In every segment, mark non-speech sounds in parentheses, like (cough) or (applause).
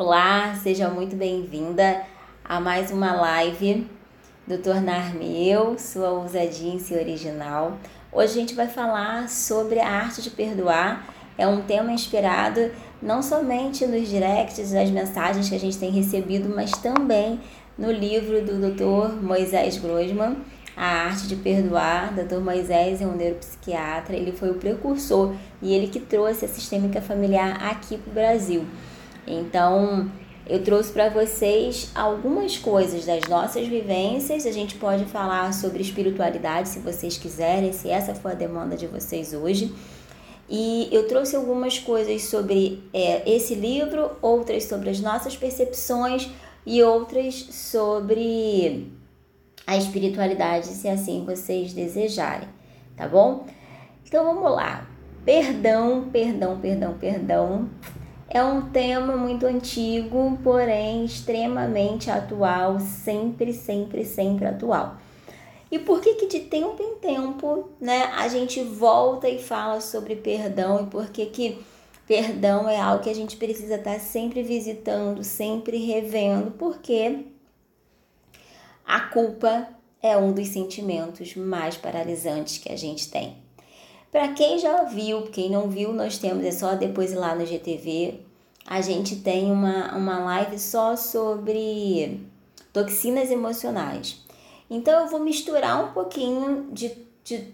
Olá, seja muito bem-vinda a mais uma live do Tornar-me Eu, sua ousadia em si original. Hoje a gente vai falar sobre a arte de perdoar. É um tema inspirado não somente nos directs, nas mensagens que a gente tem recebido, mas também no livro do Dr. Moisés Grossman, A Arte de Perdoar. Dr. Moisés é um neuropsiquiatra, ele foi o precursor e ele que trouxe a sistêmica familiar aqui para o Brasil. Então, eu trouxe para vocês algumas coisas das nossas vivências. A gente pode falar sobre espiritualidade, se vocês quiserem, se essa for a demanda de vocês hoje. E eu trouxe algumas coisas sobre é, esse livro, outras sobre as nossas percepções e outras sobre a espiritualidade, se assim vocês desejarem, tá bom? Então vamos lá. Perdão, perdão, perdão, perdão é um tema muito antigo, porém extremamente atual, sempre, sempre, sempre atual. E por que que de tempo em tempo, né, a gente volta e fala sobre perdão e por que que perdão é algo que a gente precisa estar sempre visitando, sempre revendo, porque a culpa é um dos sentimentos mais paralisantes que a gente tem. Para quem já viu, quem não viu, nós temos, é só depois ir lá no GTV. A gente tem uma, uma live só sobre toxinas emocionais. Então eu vou misturar um pouquinho de, de,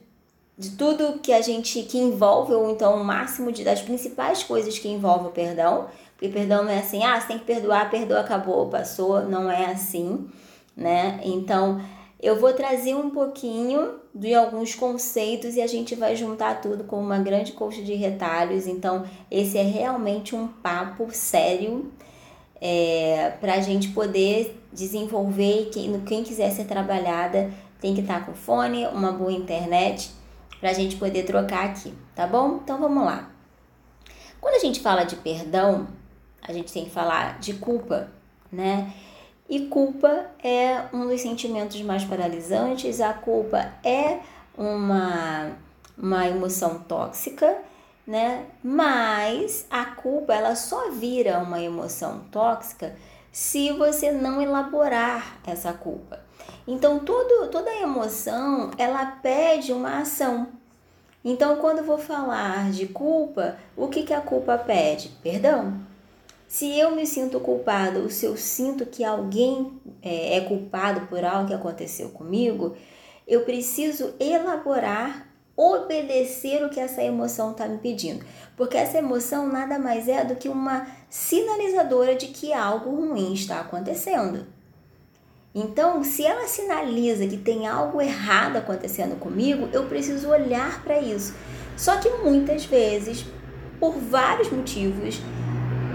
de tudo que a gente que envolve, ou então o máximo de, das principais coisas que envolvem o perdão. Porque perdão não é assim, ah, você tem que perdoar, perdoa, acabou, passou. Não é assim, né? Então eu vou trazer um pouquinho de alguns conceitos e a gente vai juntar tudo com uma grande coxa de retalhos. Então, esse é realmente um papo sério é, para a gente poder desenvolver. Quem, quem quiser ser trabalhada tem que estar tá com fone, uma boa internet para a gente poder trocar aqui, tá bom? Então vamos lá. Quando a gente fala de perdão, a gente tem que falar de culpa, né? E culpa é um dos sentimentos mais paralisantes, a culpa é uma, uma emoção tóxica, né? Mas a culpa ela só vira uma emoção tóxica se você não elaborar essa culpa. Então, tudo, toda emoção, ela pede uma ação. Então, quando eu vou falar de culpa, o que, que a culpa pede? Perdão. Se eu me sinto culpado, ou se eu sinto que alguém é, é culpado por algo que aconteceu comigo, eu preciso elaborar, obedecer o que essa emoção está me pedindo. Porque essa emoção nada mais é do que uma sinalizadora de que algo ruim está acontecendo. Então, se ela sinaliza que tem algo errado acontecendo comigo, eu preciso olhar para isso. Só que muitas vezes, por vários motivos,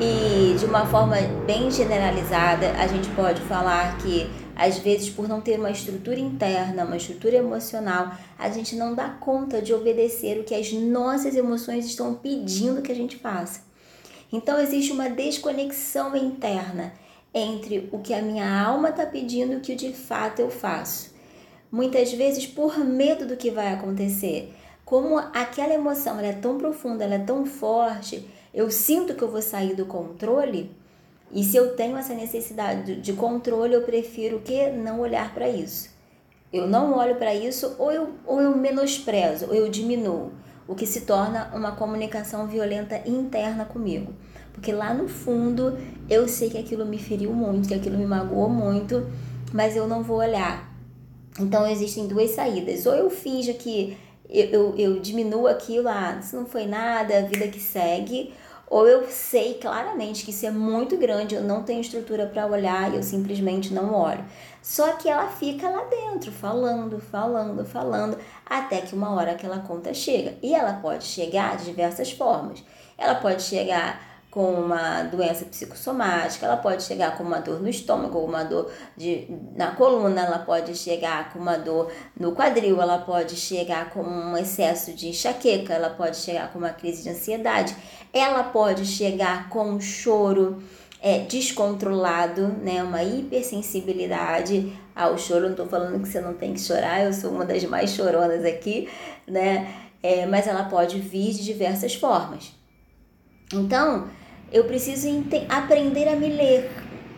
e de uma forma bem generalizada, a gente pode falar que às vezes por não ter uma estrutura interna, uma estrutura emocional, a gente não dá conta de obedecer o que as nossas emoções estão pedindo que a gente faça. Então existe uma desconexão interna entre o que a minha alma está pedindo e o que de fato eu faço. Muitas vezes por medo do que vai acontecer. Como aquela emoção é tão profunda, ela é tão forte, eu sinto que eu vou sair do controle, e se eu tenho essa necessidade de controle, eu prefiro que não olhar para isso. Eu não olho para isso ou eu, ou eu menosprezo, ou eu diminuo, o que se torna uma comunicação violenta interna comigo. Porque lá no fundo eu sei que aquilo me feriu muito, que aquilo me magoou muito, mas eu não vou olhar. Então existem duas saídas. Ou eu finjo que eu, eu, eu diminuo aquilo, ah, isso não foi nada, a vida que segue, ou eu sei claramente que isso é muito grande, eu não tenho estrutura para olhar e eu simplesmente não olho. Só que ela fica lá dentro, falando, falando, falando, até que uma hora aquela conta chega. E ela pode chegar de diversas formas. Ela pode chegar com uma doença psicossomática, ela pode chegar com uma dor no estômago, uma dor de, na coluna, ela pode chegar com uma dor no quadril, ela pode chegar com um excesso de enxaqueca, ela pode chegar com uma crise de ansiedade, ela pode chegar com um choro é, descontrolado, né, uma hipersensibilidade ao choro. Não estou falando que você não tem que chorar, eu sou uma das mais choronas aqui, né? É, mas ela pode vir de diversas formas. Então, eu preciso aprender a me ler.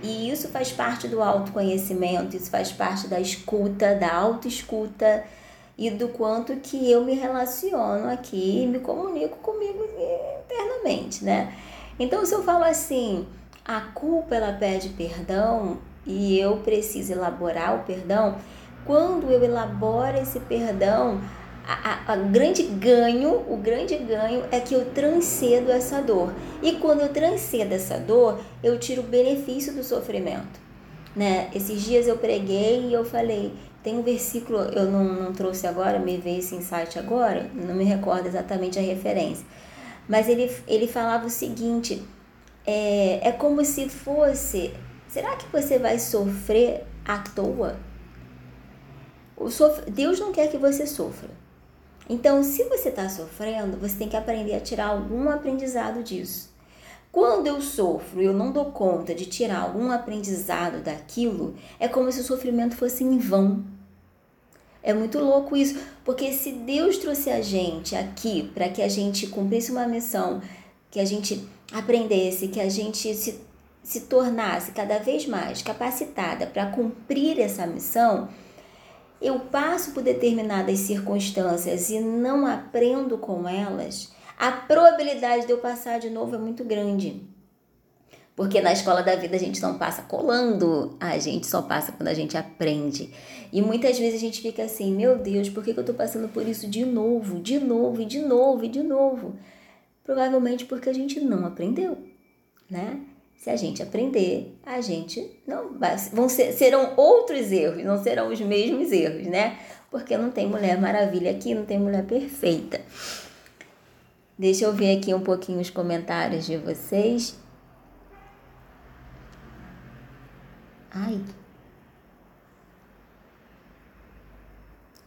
E isso faz parte do autoconhecimento, isso faz parte da escuta, da autoescuta e do quanto que eu me relaciono aqui e me comunico comigo internamente, né? Então, se eu falo assim, a culpa ela pede perdão e eu preciso elaborar o perdão, quando eu elaboro esse perdão, a, a, grande ganho, o grande ganho é que eu transcedo essa dor. E quando eu transcedo essa dor, eu tiro o benefício do sofrimento. Né? Esses dias eu preguei e eu falei, tem um versículo, eu não, não trouxe agora, me veio esse insight agora, não me recordo exatamente a referência. Mas ele, ele falava o seguinte: é, é como se fosse. Será que você vai sofrer à toa? Deus não quer que você sofra. Então, se você está sofrendo, você tem que aprender a tirar algum aprendizado disso. Quando eu sofro e eu não dou conta de tirar algum aprendizado daquilo, é como se o sofrimento fosse em vão. É muito louco isso, porque se Deus trouxe a gente aqui para que a gente cumprisse uma missão, que a gente aprendesse, que a gente se, se tornasse cada vez mais capacitada para cumprir essa missão, eu passo por determinadas circunstâncias e não aprendo com elas, a probabilidade de eu passar de novo é muito grande. Porque na escola da vida a gente não passa colando, a gente só passa quando a gente aprende. E muitas vezes a gente fica assim: meu Deus, por que, que eu tô passando por isso de novo, de novo, e de novo, e de novo? Provavelmente porque a gente não aprendeu, né? Se a gente aprender, a gente não vai, vão ser, serão outros erros, não serão os mesmos erros, né? Porque não tem mulher maravilha aqui, não tem mulher perfeita. Deixa eu ver aqui um pouquinho os comentários de vocês. Ai.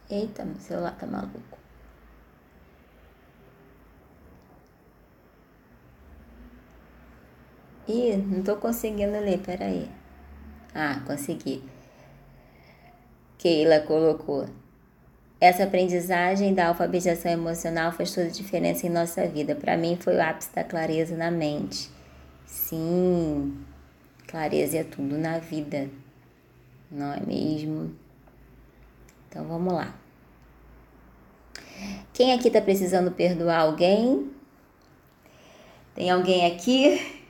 Eita, meu celular tá maluco. Ih, não tô conseguindo ler, peraí. Ah, consegui. Keila colocou. Essa aprendizagem da alfabetização emocional faz toda a diferença em nossa vida. Para mim foi o ápice da clareza na mente. Sim, clareza é tudo na vida, não é mesmo? Então vamos lá. Quem aqui está precisando perdoar alguém? Tem alguém aqui?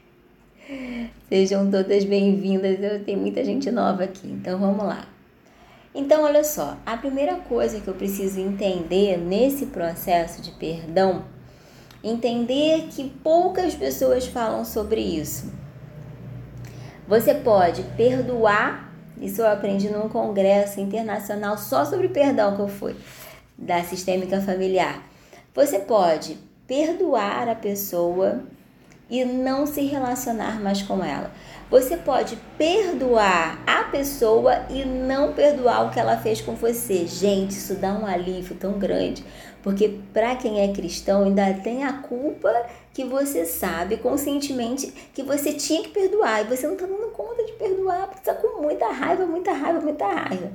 Sejam todas bem-vindas. Eu tenho muita gente nova aqui, então vamos lá. Então, olha só, a primeira coisa que eu preciso entender nesse processo de perdão, entender que poucas pessoas falam sobre isso. Você pode perdoar, isso eu aprendi num congresso internacional só sobre perdão que eu fui, da sistêmica familiar. Você pode perdoar a pessoa e não se relacionar mais com ela. Você pode perdoar a pessoa e não perdoar o que ela fez com você. Gente, isso dá um alívio tão grande, porque para quem é cristão ainda tem a culpa que você sabe conscientemente que você tinha que perdoar e você não está dando conta de perdoar, porque está com muita raiva, muita raiva, muita raiva.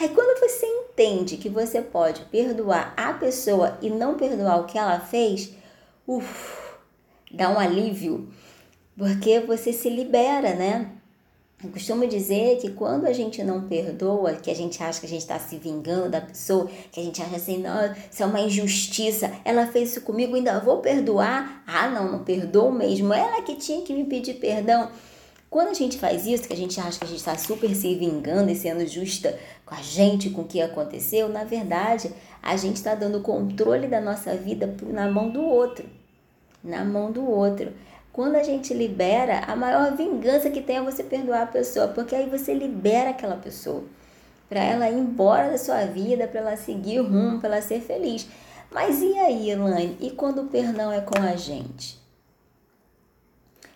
Aí quando você entende que você pode perdoar a pessoa e não perdoar o que ela fez, uff, dá um alívio, porque você se libera, né? Eu costumo dizer que quando a gente não perdoa, que a gente acha que a gente está se vingando da pessoa, que a gente acha assim, não, isso é uma injustiça, ela fez isso comigo, ainda vou perdoar? Ah, não, não perdoo mesmo, ela que tinha que me pedir perdão. Quando a gente faz isso, que a gente acha que a gente está super se vingando e sendo justa com a gente, com o que aconteceu, na verdade, a gente está dando controle da nossa vida na mão do outro na mão do outro. Quando a gente libera, a maior vingança que tem é você perdoar a pessoa, porque aí você libera aquela pessoa para ela ir embora da sua vida, para ela seguir o rumo, para ela ser feliz. Mas e aí, Elaine? E quando o perdão é com a gente?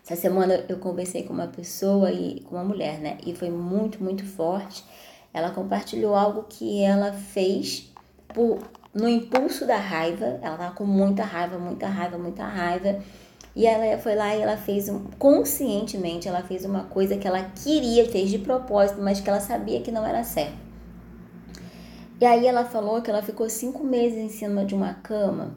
Essa semana eu conversei com uma pessoa e com uma mulher, né? E foi muito, muito forte. Ela compartilhou algo que ela fez por no impulso da raiva, ela tava com muita raiva, muita raiva, muita raiva. E ela foi lá e ela fez um, conscientemente, ela fez uma coisa que ela queria, fez de propósito, mas que ela sabia que não era certo. E aí ela falou que ela ficou cinco meses em cima de uma cama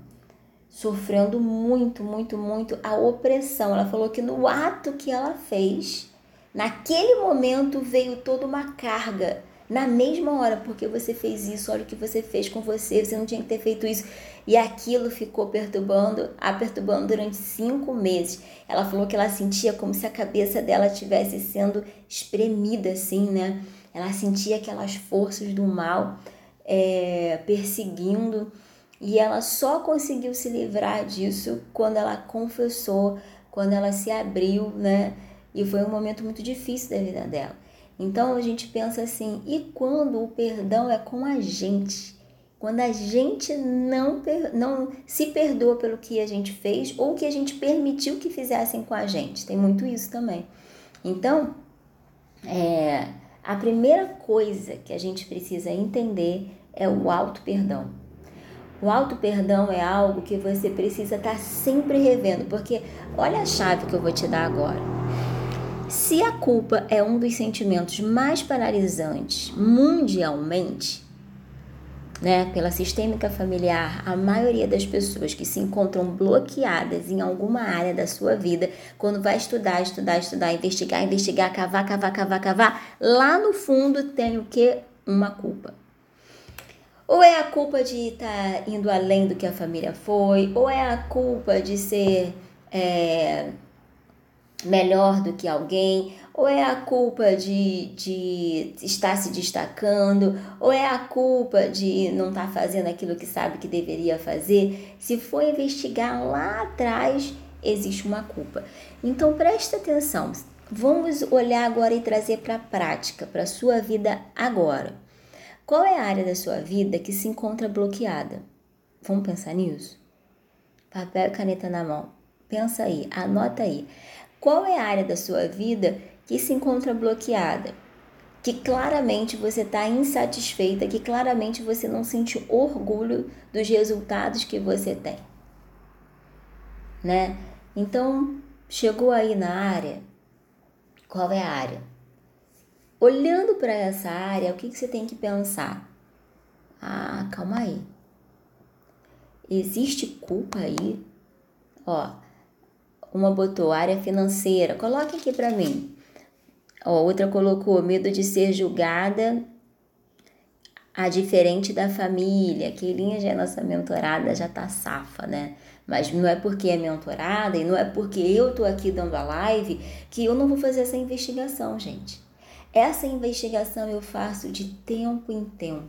sofrendo muito, muito, muito a opressão. Ela falou que no ato que ela fez, naquele momento veio toda uma carga na mesma hora, porque você fez isso, olha o que você fez com você, você não tinha que ter feito isso. E aquilo ficou perturbando, a perturbando durante cinco meses. Ela falou que ela sentia como se a cabeça dela estivesse sendo espremida, assim, né? Ela sentia aquelas forças do mal é, perseguindo. E ela só conseguiu se livrar disso quando ela confessou, quando ela se abriu, né? E foi um momento muito difícil da vida dela. Então a gente pensa assim, e quando o perdão é com a gente? Quando a gente não, não se perdoa pelo que a gente fez ou que a gente permitiu que fizessem com a gente. Tem muito isso também. Então, é, a primeira coisa que a gente precisa entender é o auto-perdão. O auto-perdão é algo que você precisa estar sempre revendo, porque olha a chave que eu vou te dar agora. Se a culpa é um dos sentimentos mais paralisantes mundialmente, né, pela sistêmica familiar, a maioria das pessoas que se encontram bloqueadas em alguma área da sua vida, quando vai estudar, estudar, estudar, investigar, investigar, cavar, cavar, cavar, cavar, lá no fundo tem o que? Uma culpa. Ou é a culpa de estar tá indo além do que a família foi, ou é a culpa de ser é, melhor do que alguém, ou é a culpa de, de estar se destacando, ou é a culpa de não estar tá fazendo aquilo que sabe que deveria fazer. Se for investigar lá atrás, existe uma culpa. Então preste atenção. Vamos olhar agora e trazer para a prática, para a sua vida agora. Qual é a área da sua vida que se encontra bloqueada? Vamos pensar nisso? Papel e caneta na mão. Pensa aí, anota aí. Qual é a área da sua vida que se encontra bloqueada? Que claramente você está insatisfeita, que claramente você não sente orgulho dos resultados que você tem. Né? Então, chegou aí na área, qual é a área? Olhando para essa área, o que, que você tem que pensar? Ah, calma aí. Existe culpa aí? Ó, uma botou área financeira. Coloque aqui para mim. Ó, outra colocou medo de ser julgada a diferente da família. Que linha já é nossa mentorada, já tá safa, né? Mas não é porque é mentorada e não é porque eu tô aqui dando a live que eu não vou fazer essa investigação, gente. Essa investigação eu faço de tempo em tempo.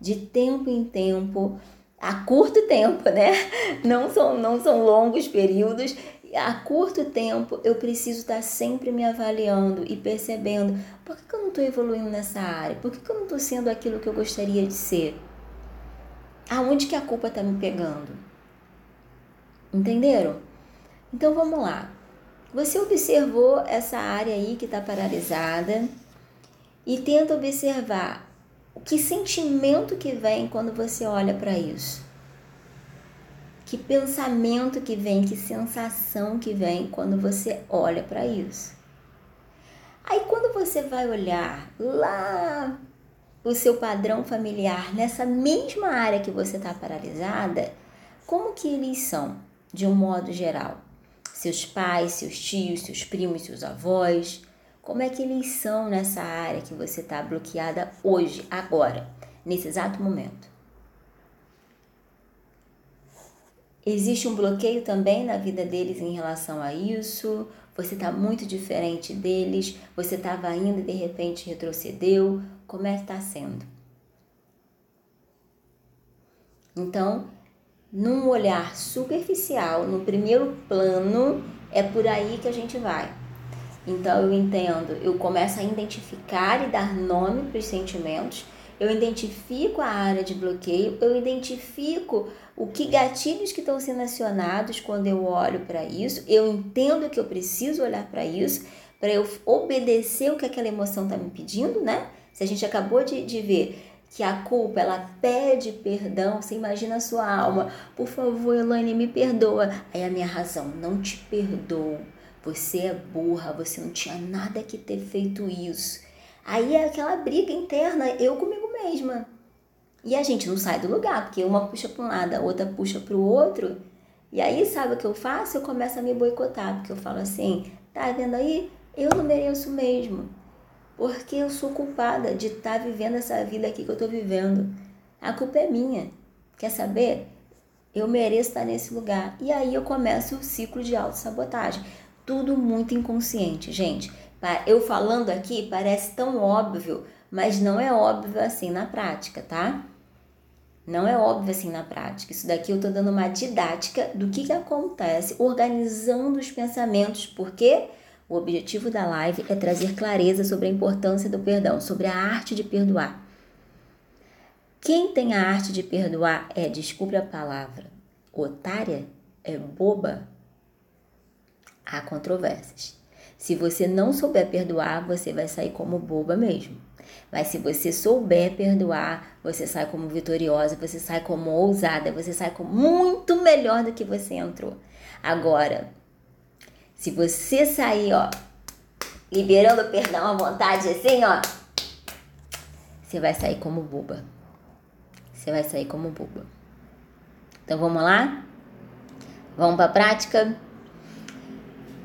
De tempo em tempo, a curto tempo, né? (laughs) Não são, não são longos períodos, a curto tempo eu preciso estar sempre me avaliando e percebendo por que, eu não estou evoluindo nessa área, por que, eu não estou sendo aquilo que eu gostaria de ser. Aonde que a culpa está me pegando? Entenderam? Então vamos lá. Você observou essa área aí que está paralisada e tenta observar que sentimento que vem quando você olha para isso. Que pensamento que vem, que sensação que vem quando você olha para isso. Aí quando você vai olhar lá o seu padrão familiar nessa mesma área que você está paralisada, como que eles são, de um modo geral? Seus pais, seus tios, seus primos, seus avós, como é que eles são nessa área que você está bloqueada hoje, agora, nesse exato momento? Existe um bloqueio também na vida deles em relação a isso? Você está muito diferente deles? Você estava indo e de repente retrocedeu? Como é que está sendo? Então, num olhar superficial, no primeiro plano, é por aí que a gente vai. Então eu entendo, eu começo a identificar e dar nome para os sentimentos, eu identifico a área de bloqueio, eu identifico o que gatilhos que estão sendo acionados quando eu olho para isso, eu entendo que eu preciso olhar para isso, para eu obedecer o que aquela emoção está me pedindo, né? Se a gente acabou de, de ver que a culpa ela pede perdão, você imagina a sua alma, por favor, Elaine, me perdoa. Aí a minha razão, não te perdoo. Você é burra, você não tinha nada que ter feito isso. Aí é aquela briga interna, eu comigo mesma. E a gente não sai do lugar, porque uma puxa para um lado, a outra puxa para o outro. E aí, sabe o que eu faço? Eu começo a me boicotar, porque eu falo assim: tá vendo aí? Eu não mereço mesmo. Porque eu sou culpada de estar tá vivendo essa vida aqui que eu tô vivendo. A culpa é minha. Quer saber? Eu mereço estar nesse lugar. E aí eu começo o ciclo de autossabotagem. Tudo muito inconsciente, gente. Eu falando aqui parece tão óbvio, mas não é óbvio assim na prática, tá? Não é óbvio assim na prática. Isso daqui eu tô dando uma didática do que, que acontece, organizando os pensamentos, porque o objetivo da live é trazer clareza sobre a importância do perdão, sobre a arte de perdoar. Quem tem a arte de perdoar é, desculpe a palavra, otária, é boba. Há controvérsias. Se você não souber perdoar, você vai sair como boba mesmo. Mas se você souber perdoar, você sai como vitoriosa, você sai como ousada, você sai como muito melhor do que você entrou. Agora, se você sair, ó, liberando perdão à vontade assim, ó, você vai sair como boba você vai sair como boba. Então vamos lá? Vamos para a prática?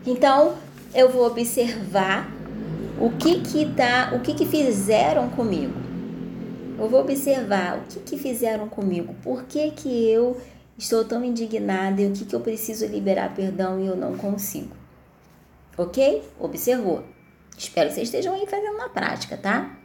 Então, eu vou observar o que que tá, o que que fizeram comigo. Eu vou observar o que que fizeram comigo. Por que que eu estou tão indignada e o que que eu preciso liberar perdão e eu não consigo. OK? Observou. Espero que vocês estejam aí fazendo na prática, tá?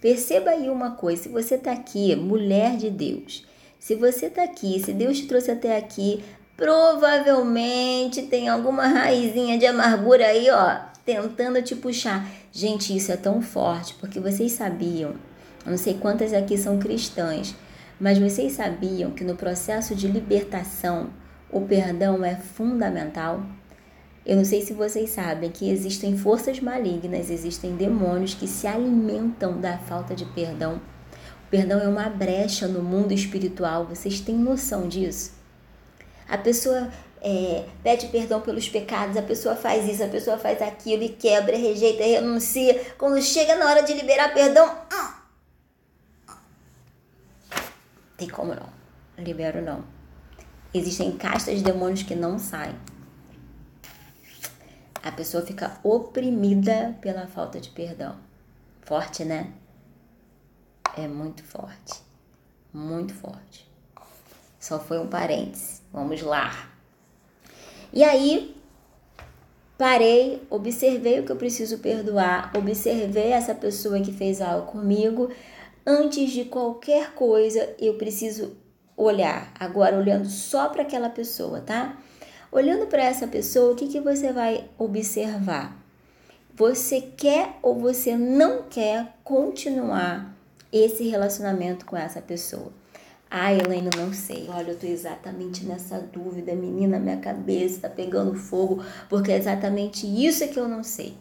Perceba aí uma coisa: se você está aqui, mulher de Deus, se você está aqui, se Deus te trouxe até aqui, provavelmente tem alguma raizinha de amargura aí, ó, tentando te puxar. Gente, isso é tão forte porque vocês sabiam, não sei quantas aqui são cristãs, mas vocês sabiam que no processo de libertação o perdão é fundamental? Eu não sei se vocês sabem que existem forças malignas, existem demônios que se alimentam da falta de perdão. O perdão é uma brecha no mundo espiritual, vocês têm noção disso? A pessoa é, pede perdão pelos pecados, a pessoa faz isso, a pessoa faz aquilo e quebra, rejeita, renuncia. Quando chega na hora de liberar perdão, tem como não? Libero não. Existem castas de demônios que não saem a pessoa fica oprimida pela falta de perdão. Forte, né? É muito forte. Muito forte. Só foi um parênteses. Vamos lá. E aí, parei, observei o que eu preciso perdoar, observei essa pessoa que fez algo comigo. Antes de qualquer coisa, eu preciso olhar. Agora, olhando só para aquela pessoa, tá? Olhando para essa pessoa, o que, que você vai observar? Você quer ou você não quer continuar esse relacionamento com essa pessoa? Ah, Helena, não sei. Olha, eu tô exatamente nessa dúvida, menina, minha cabeça tá pegando fogo, porque é exatamente isso que eu não sei.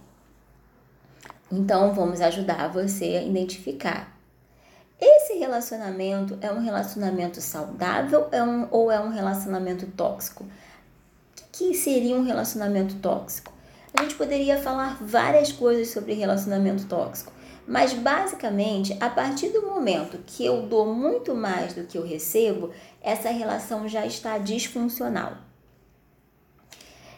Então, vamos ajudar você a identificar. Esse relacionamento é um relacionamento saudável é um, ou é um relacionamento tóxico? que seria um relacionamento tóxico? A gente poderia falar várias coisas sobre relacionamento tóxico, mas basicamente, a partir do momento que eu dou muito mais do que eu recebo, essa relação já está disfuncional.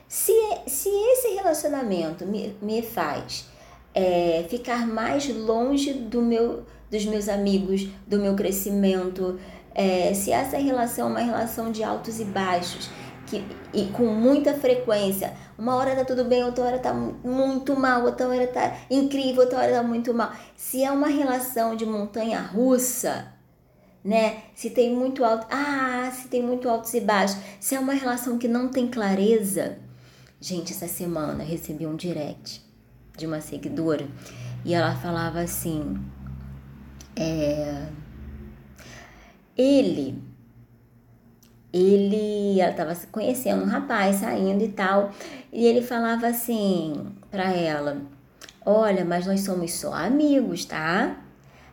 Se, se esse relacionamento me, me faz é, ficar mais longe do meu, dos meus amigos, do meu crescimento, é, se essa relação é uma relação de altos e baixos, que, e com muita frequência. Uma hora tá tudo bem, outra hora tá muito mal, outra hora tá incrível, outra hora tá muito mal. Se é uma relação de montanha russa, né? Se tem muito alto, ah, se tem muito altos e baixos. Se é uma relação que não tem clareza. Gente, essa semana eu recebi um direct de uma seguidora e ela falava assim: é, ele ele, ela estava conhecendo um rapaz, saindo e tal, e ele falava assim para ela: Olha, mas nós somos só amigos, tá?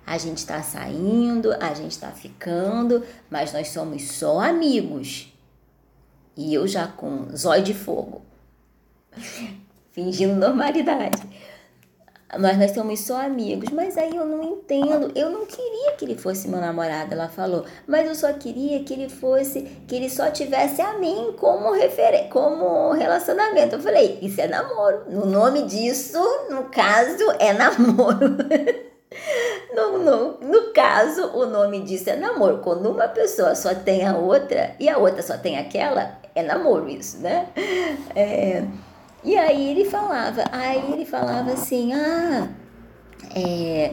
A gente está saindo, a gente está ficando, mas nós somos só amigos. E eu já com zóio de fogo, (laughs) fingindo normalidade. Nós, nós somos só amigos, mas aí eu não entendo. Eu não queria que ele fosse meu namorado, ela falou. Mas eu só queria que ele fosse, que ele só tivesse a mim como referência, como relacionamento. Eu falei, isso é namoro. No nome disso, no caso, é namoro. (laughs) No, no, no caso, o nome disso é namoro. Quando uma pessoa só tem a outra e a outra só tem aquela, é namoro isso, né? É, e aí ele falava, aí ele falava assim, ah, é,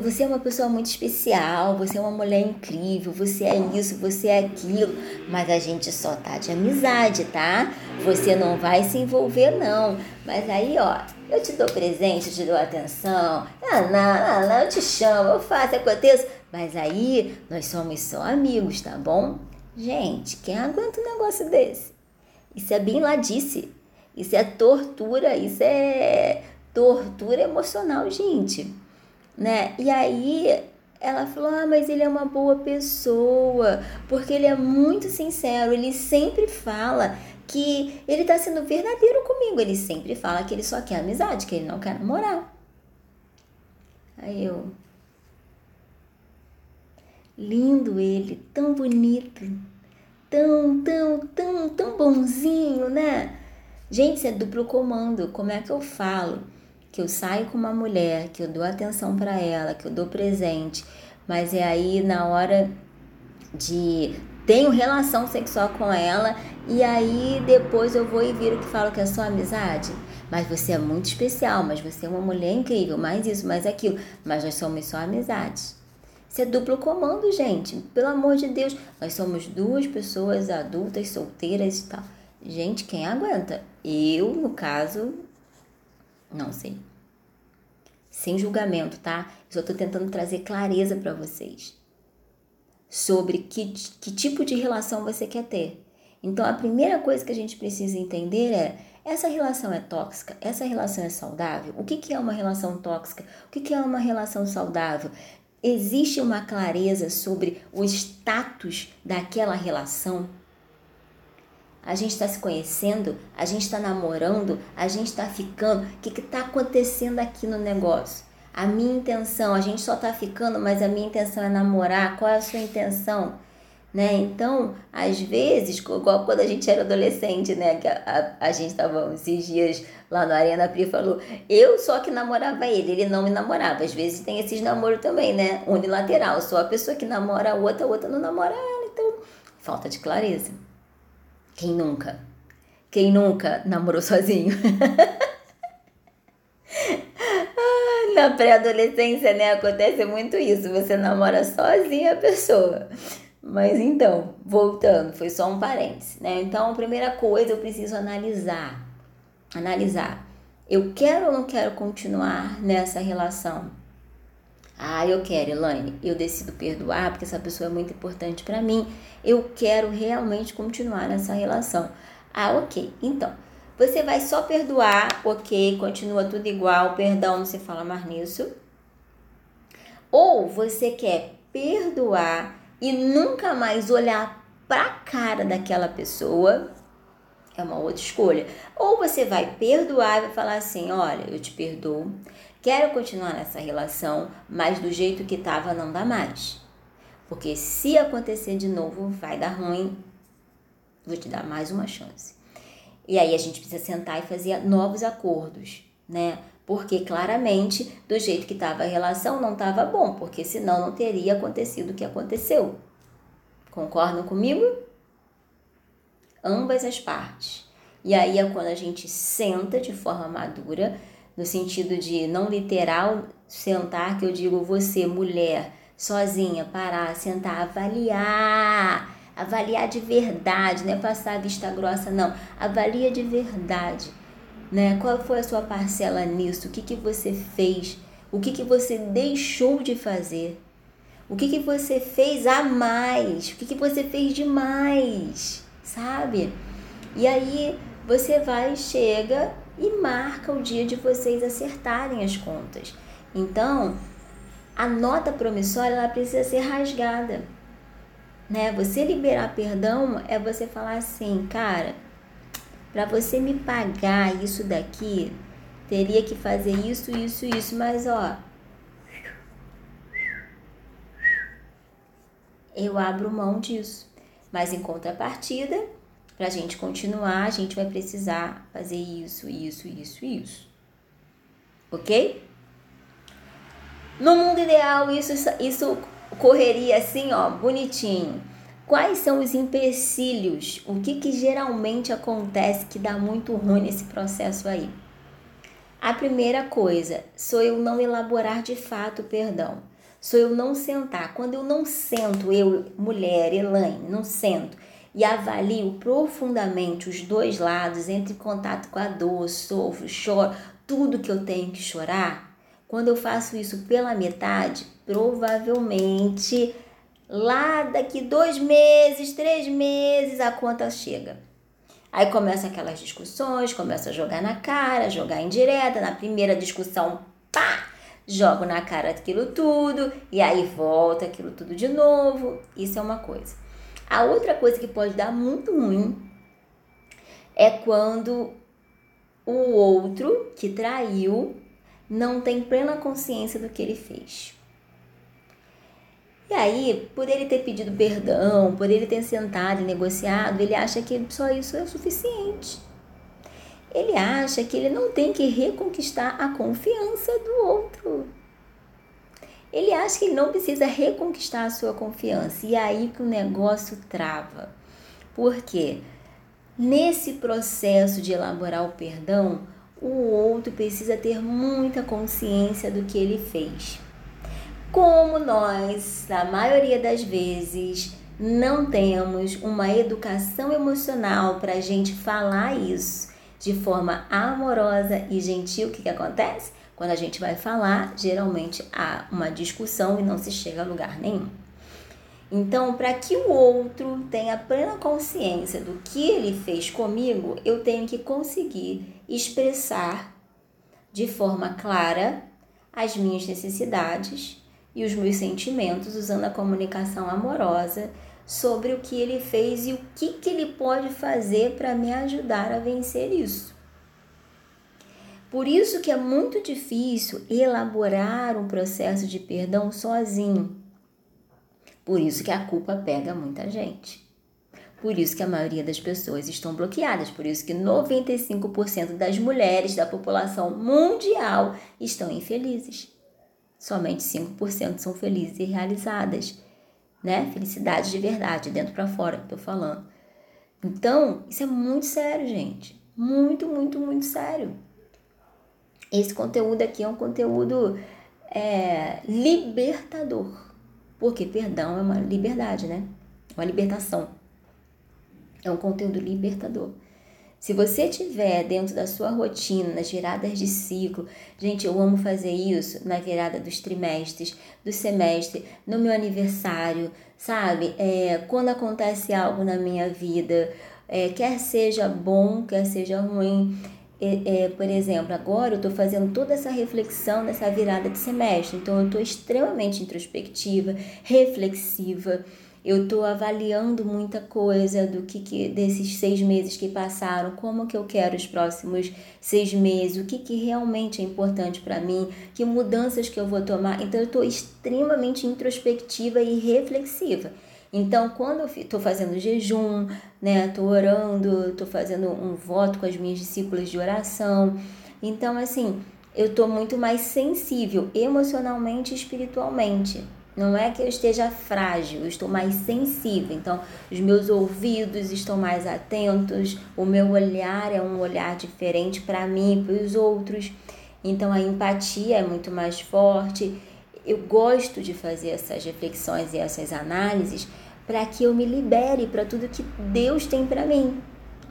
você é uma pessoa muito especial, você é uma mulher incrível, você é isso, você é aquilo, mas a gente só tá de amizade, tá? Você não vai se envolver, não. Mas aí, ó, eu te dou presente, eu te dou atenção, ah, não, não, não, eu te chamo, eu faço, aconteço, mas aí nós somos só amigos, tá bom? Gente, quem aguenta um negócio desse? Isso é bem ladice. Isso é tortura, isso é tortura emocional, gente. Né? E aí ela falou: "Ah, mas ele é uma boa pessoa, porque ele é muito sincero, ele sempre fala que ele tá sendo verdadeiro comigo, ele sempre fala que ele só quer amizade, que ele não quer namorar". Aí eu lindo ele, tão bonito tão, tão, tão, tão bonzinho, né? Gente, isso é duplo comando. Como é que eu falo? Que eu saio com uma mulher, que eu dou atenção para ela, que eu dou presente, mas é aí na hora de tenho relação sexual com ela e aí depois eu vou e viro que falo que é só amizade. Mas você é muito especial, mas você é uma mulher incrível, mais isso, mais aquilo. Mas nós somos só amizades. Isso é duplo comando, gente. Pelo amor de Deus. Nós somos duas pessoas adultas, solteiras e tal. Gente, quem aguenta? Eu, no caso, não sei. Sem julgamento, tá? Eu só tô tentando trazer clareza para vocês sobre que, que tipo de relação você quer ter. Então, a primeira coisa que a gente precisa entender é: essa relação é tóxica? Essa relação é saudável? O que, que é uma relação tóxica? O que, que é uma relação saudável? Existe uma clareza sobre o status daquela relação? A gente está se conhecendo, a gente está namorando, a gente está ficando. O que está acontecendo aqui no negócio? A minha intenção, a gente só está ficando, mas a minha intenção é namorar. Qual é a sua intenção? Né? Então, às vezes, igual quando a gente era adolescente, né? Que a, a, a gente estava esses dias lá no Arena Pri falou, eu só que namorava ele, ele não me namorava. Às vezes tem esses namoros também, né? Unilateral, só a pessoa que namora a outra, a outra não namora ela. Então, falta de clareza. Quem nunca? Quem nunca namorou sozinho? (laughs) Na pré-adolescência, né? Acontece muito isso. Você namora sozinha a pessoa. Mas então, voltando, foi só um parênteses, né? Então, a primeira coisa eu preciso analisar. Analisar. Eu quero ou não quero continuar nessa relação? Ah, eu quero, Elaine. Eu decido perdoar porque essa pessoa é muito importante para mim. Eu quero realmente continuar nessa relação. Ah, ok. Então, você vai só perdoar, ok, continua tudo igual, perdão, não se fala mais nisso. Ou você quer perdoar e nunca mais olhar para a cara daquela pessoa, é uma outra escolha. Ou você vai perdoar e vai falar assim: olha, eu te perdoo, quero continuar nessa relação, mas do jeito que estava não dá mais. Porque se acontecer de novo, vai dar ruim, vou te dar mais uma chance. E aí a gente precisa sentar e fazer novos acordos, né? Porque claramente, do jeito que estava a relação, não estava bom, porque senão não teria acontecido o que aconteceu. Concordam comigo? Ambas as partes. E aí é quando a gente senta de forma madura, no sentido de não literal sentar, que eu digo você, mulher, sozinha, parar, sentar, avaliar. Avaliar de verdade, não é passar a vista grossa, não. Avalia de verdade né? Qual foi a sua parcela nisso? O que, que você fez? O que, que você deixou de fazer? O que, que você fez a mais? O que, que você fez demais? Sabe? E aí você vai, chega e marca o dia de vocês acertarem as contas. Então, a nota promissória ela precisa ser rasgada. Né? Você liberar perdão é você falar assim, cara, para você me pagar isso daqui, teria que fazer isso, isso, isso, mas ó, eu abro mão disso. Mas em contrapartida, para a gente continuar, a gente vai precisar fazer isso, isso, isso, isso. Ok? No mundo ideal, isso, isso correria assim, ó, bonitinho. Quais são os empecilhos? O que, que geralmente acontece que dá muito ruim nesse processo aí? A primeira coisa, sou eu não elaborar de fato o perdão. Sou eu não sentar. Quando eu não sento, eu, mulher, Elaine, não sento e avalio profundamente os dois lados, entre em contato com a dor, sofro, choro, tudo que eu tenho que chorar, quando eu faço isso pela metade, provavelmente lá daqui dois meses, três meses, a conta chega. Aí começa aquelas discussões, começa a jogar na cara, jogar indireta. Na primeira discussão, pá, jogo na cara aquilo tudo, e aí volta aquilo tudo de novo. Isso é uma coisa. A outra coisa que pode dar muito ruim é quando o outro que traiu não tem plena consciência do que ele fez. E aí, por ele ter pedido perdão, por ele ter sentado e negociado, ele acha que só isso é o suficiente. Ele acha que ele não tem que reconquistar a confiança do outro. Ele acha que ele não precisa reconquistar a sua confiança. E é aí que o negócio trava. Por quê? Nesse processo de elaborar o perdão, o outro precisa ter muita consciência do que ele fez. Como nós, na maioria das vezes, não temos uma educação emocional para a gente falar isso de forma amorosa e gentil, o que, que acontece? Quando a gente vai falar, geralmente há uma discussão e não se chega a lugar nenhum. Então, para que o outro tenha plena consciência do que ele fez comigo, eu tenho que conseguir expressar de forma clara as minhas necessidades e os meus sentimentos usando a comunicação amorosa sobre o que ele fez e o que, que ele pode fazer para me ajudar a vencer isso. Por isso que é muito difícil elaborar um processo de perdão sozinho. Por isso que a culpa pega muita gente. Por isso que a maioria das pessoas estão bloqueadas, por isso que 95% das mulheres da população mundial estão infelizes somente 5% são felizes e realizadas, né? Felicidade de verdade, dentro para fora que tô falando. Então, isso é muito sério, gente. Muito, muito, muito sério. Esse conteúdo aqui é um conteúdo é, libertador. Porque perdão é uma liberdade, né? Uma libertação. É um conteúdo libertador. Se você tiver dentro da sua rotina, nas viradas de ciclo, gente, eu amo fazer isso na virada dos trimestres, do semestre, no meu aniversário, sabe? É, quando acontece algo na minha vida, é, quer seja bom, quer seja ruim. É, é, por exemplo, agora eu estou fazendo toda essa reflexão nessa virada de semestre, então eu estou extremamente introspectiva, reflexiva eu estou avaliando muita coisa do que, que desses seis meses que passaram, como que eu quero os próximos seis meses, o que, que realmente é importante para mim, que mudanças que eu vou tomar. Então eu estou extremamente introspectiva e reflexiva. Então, quando eu estou fazendo jejum, né, estou orando, estou fazendo um voto com as minhas discípulas de oração. Então, assim, eu estou muito mais sensível emocionalmente e espiritualmente. Não é que eu esteja frágil, eu estou mais sensível. Então, os meus ouvidos estão mais atentos, o meu olhar é um olhar diferente para mim e para os outros. Então, a empatia é muito mais forte. Eu gosto de fazer essas reflexões e essas análises para que eu me libere para tudo que Deus tem para mim,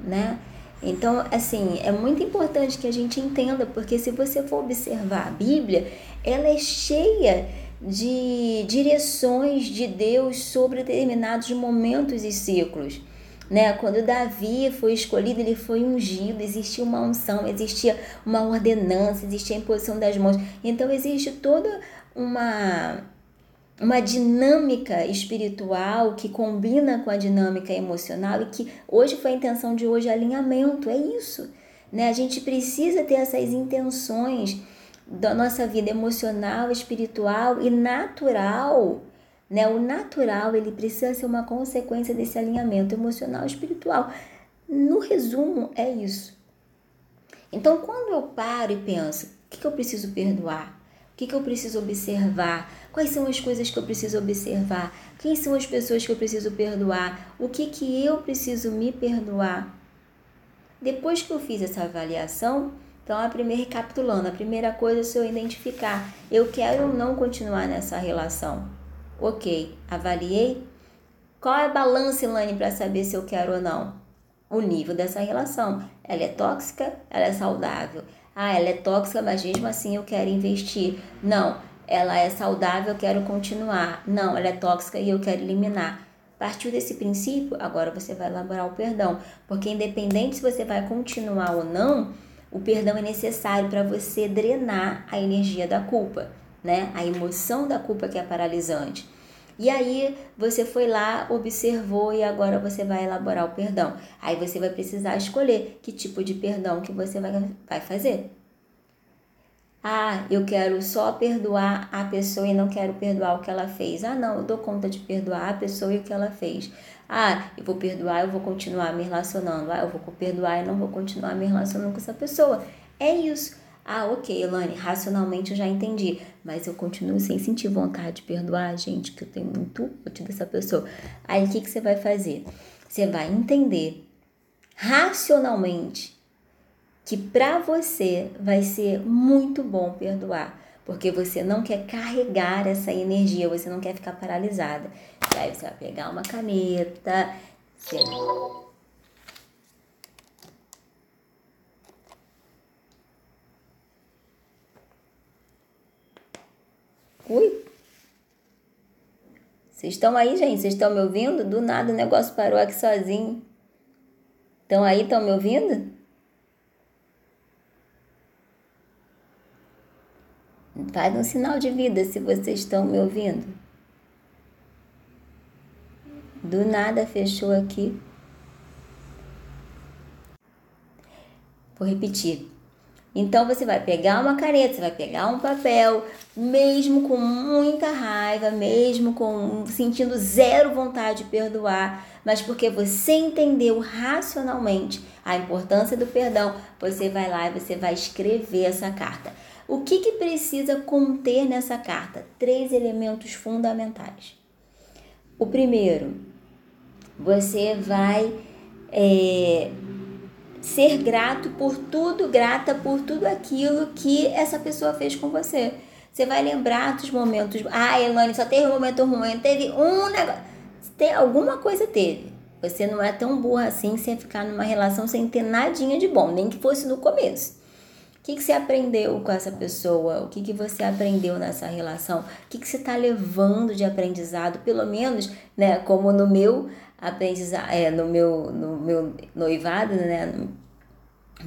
né? Então, assim, é muito importante que a gente entenda, porque se você for observar a Bíblia, ela é cheia de direções de Deus sobre determinados momentos e ciclos. Né? Quando Davi foi escolhido, ele foi ungido, existia uma unção, existia uma ordenança, existia a imposição das mãos. Então existe toda uma uma dinâmica espiritual que combina com a dinâmica emocional e que hoje foi a intenção de hoje alinhamento, é isso Né? A gente precisa ter essas intenções da nossa vida emocional, espiritual e natural. Né? O natural ele precisa ser uma consequência desse alinhamento emocional e espiritual. No resumo, é isso. Então, quando eu paro e penso, o que, que eu preciso perdoar? O que, que eu preciso observar? Quais são as coisas que eu preciso observar? Quem são as pessoas que eu preciso perdoar? O que, que eu preciso me perdoar? Depois que eu fiz essa avaliação, então a primeira recapitulando, a primeira coisa é se eu identificar, eu quero ou não continuar nessa relação. Ok, avaliei. Qual é a balança, Ilane, para saber se eu quero ou não? O nível dessa relação. Ela é tóxica? Ela é saudável? Ah, ela é tóxica, mas mesmo assim eu quero investir. Não, ela é saudável, eu quero continuar. Não, ela é tóxica e eu quero eliminar. Partiu desse princípio, agora você vai elaborar o perdão. Porque independente se você vai continuar ou não, o perdão é necessário para você drenar a energia da culpa, né? A emoção da culpa que é paralisante. E aí você foi lá, observou e agora você vai elaborar o perdão. Aí você vai precisar escolher que tipo de perdão que você vai, vai fazer. Ah, eu quero só perdoar a pessoa e não quero perdoar o que ela fez. Ah, não, eu dou conta de perdoar a pessoa e o que ela fez. Ah, eu vou perdoar, eu vou continuar me relacionando. Ah, eu vou perdoar e não vou continuar me relacionando com essa pessoa. É isso. Ah, ok, Elane, racionalmente eu já entendi, mas eu continuo sem sentir vontade de perdoar, gente, que eu tenho muito ódio dessa pessoa. Aí o que, que você vai fazer? Você vai entender racionalmente que para você vai ser muito bom perdoar, porque você não quer carregar essa energia, você não quer ficar paralisada. E aí você vai pegar uma caneta, você... Ui! Vocês estão aí, gente? Vocês estão me ouvindo? Do nada o negócio parou aqui sozinho. Estão aí? Estão me ouvindo? Faz um sinal de vida se vocês estão me ouvindo. Do nada fechou aqui. Vou repetir. Então você vai pegar uma caneta, você vai pegar um papel, mesmo com muita raiva, mesmo com sentindo zero vontade de perdoar, mas porque você entendeu racionalmente a importância do perdão, você vai lá e você vai escrever essa carta. O que, que precisa conter nessa carta? Três elementos fundamentais. O primeiro, você vai é, ser grato por tudo, grata por tudo aquilo que essa pessoa fez com você. Você vai lembrar dos momentos. Ah, Elane, só teve um momento ruim, teve um negócio. Tem alguma coisa teve. Você não é tão burra assim sem ficar numa relação sem ter nadinha de bom, nem que fosse no começo. O que, que você aprendeu com essa pessoa? O que, que você aprendeu nessa relação? O que, que você está levando de aprendizado? Pelo menos, né, como no meu aprendizado, é, no meu, no meu noivado, né, no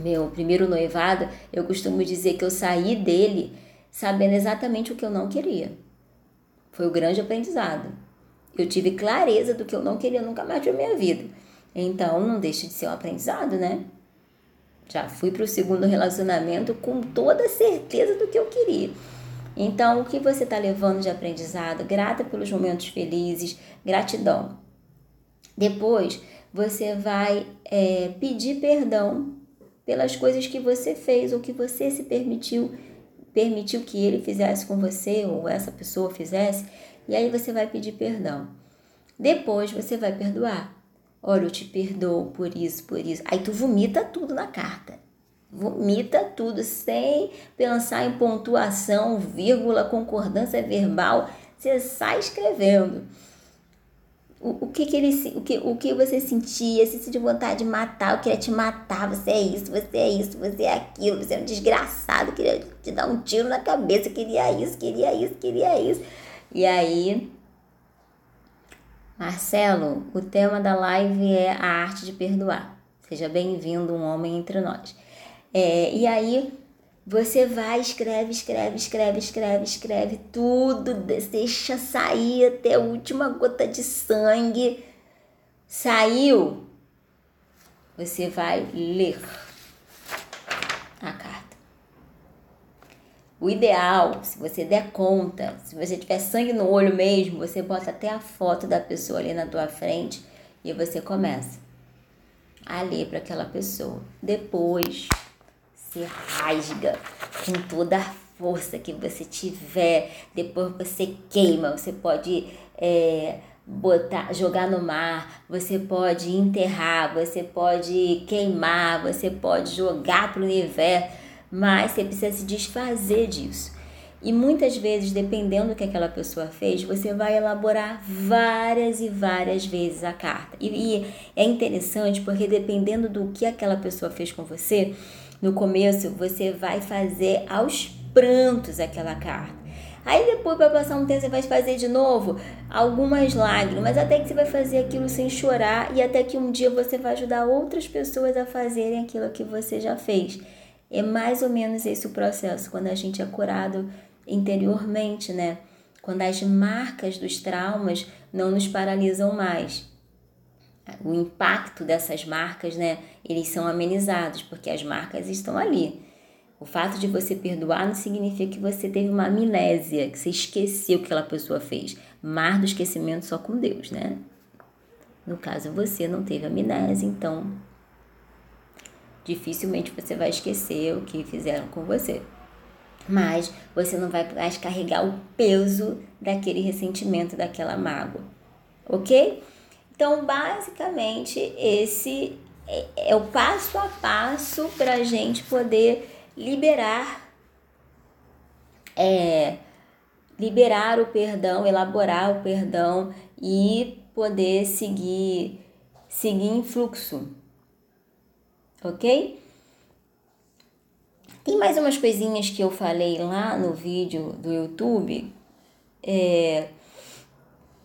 meu primeiro noivado, eu costumo dizer que eu saí dele sabendo exatamente o que eu não queria. Foi o grande aprendizado. Eu tive clareza do que eu não queria nunca mais na minha vida. Então, não deixa de ser um aprendizado, né? Já fui para o segundo relacionamento com toda certeza do que eu queria. Então, o que você está levando de aprendizado? Grata pelos momentos felizes, gratidão. Depois, você vai é, pedir perdão pelas coisas que você fez ou que você se permitiu, permitiu que ele fizesse com você ou essa pessoa fizesse, e aí você vai pedir perdão. Depois, você vai perdoar. Olha, eu te perdoo por isso, por isso. Aí tu vomita tudo na carta. Vomita tudo sem pensar em pontuação, vírgula, concordância verbal. Você sai escrevendo. O, o que, que ele o que, o que você sentia, se sentiu vontade de matar, eu queria te matar, você é isso, você é isso, você é aquilo, você é um desgraçado, queria te dar um tiro na cabeça, queria isso, queria isso, queria isso. E aí Marcelo, o tema da live é a arte de perdoar. Seja bem-vindo, um homem entre nós. É, e aí você vai, escreve, escreve, escreve, escreve, escreve tudo, deixa sair até a última gota de sangue. Saiu, você vai ler. O ideal, se você der conta, se você tiver sangue no olho mesmo, você bota até a foto da pessoa ali na tua frente e você começa a ler para aquela pessoa. Depois, você rasga com toda a força que você tiver. Depois você queima, você pode é, botar, jogar no mar, você pode enterrar, você pode queimar, você pode jogar para o universo, mas você precisa se desfazer disso. E muitas vezes, dependendo do que aquela pessoa fez, você vai elaborar várias e várias vezes a carta. E, e é interessante porque dependendo do que aquela pessoa fez com você, no começo você vai fazer aos prantos aquela carta. Aí depois vai passar um tempo você vai fazer de novo algumas lágrimas, até que você vai fazer aquilo sem chorar e até que um dia você vai ajudar outras pessoas a fazerem aquilo que você já fez. É mais ou menos esse o processo quando a gente é curado interiormente, né? Quando as marcas dos traumas não nos paralisam mais. O impacto dessas marcas, né? Eles são amenizados, porque as marcas estão ali. O fato de você perdoar não significa que você teve uma amnésia, que você esqueceu o que aquela pessoa fez. Mar do esquecimento só com Deus, né? No caso, você não teve amnésia, então dificilmente você vai esquecer o que fizeram com você mas você não vai mais carregar o peso daquele ressentimento, daquela mágoa, ok? Então, basicamente, esse é, é o passo a passo para a gente poder liberar, é, liberar o perdão, elaborar o perdão e poder seguir, seguir em fluxo, ok? Tem mais umas coisinhas que eu falei lá no vídeo do YouTube, é,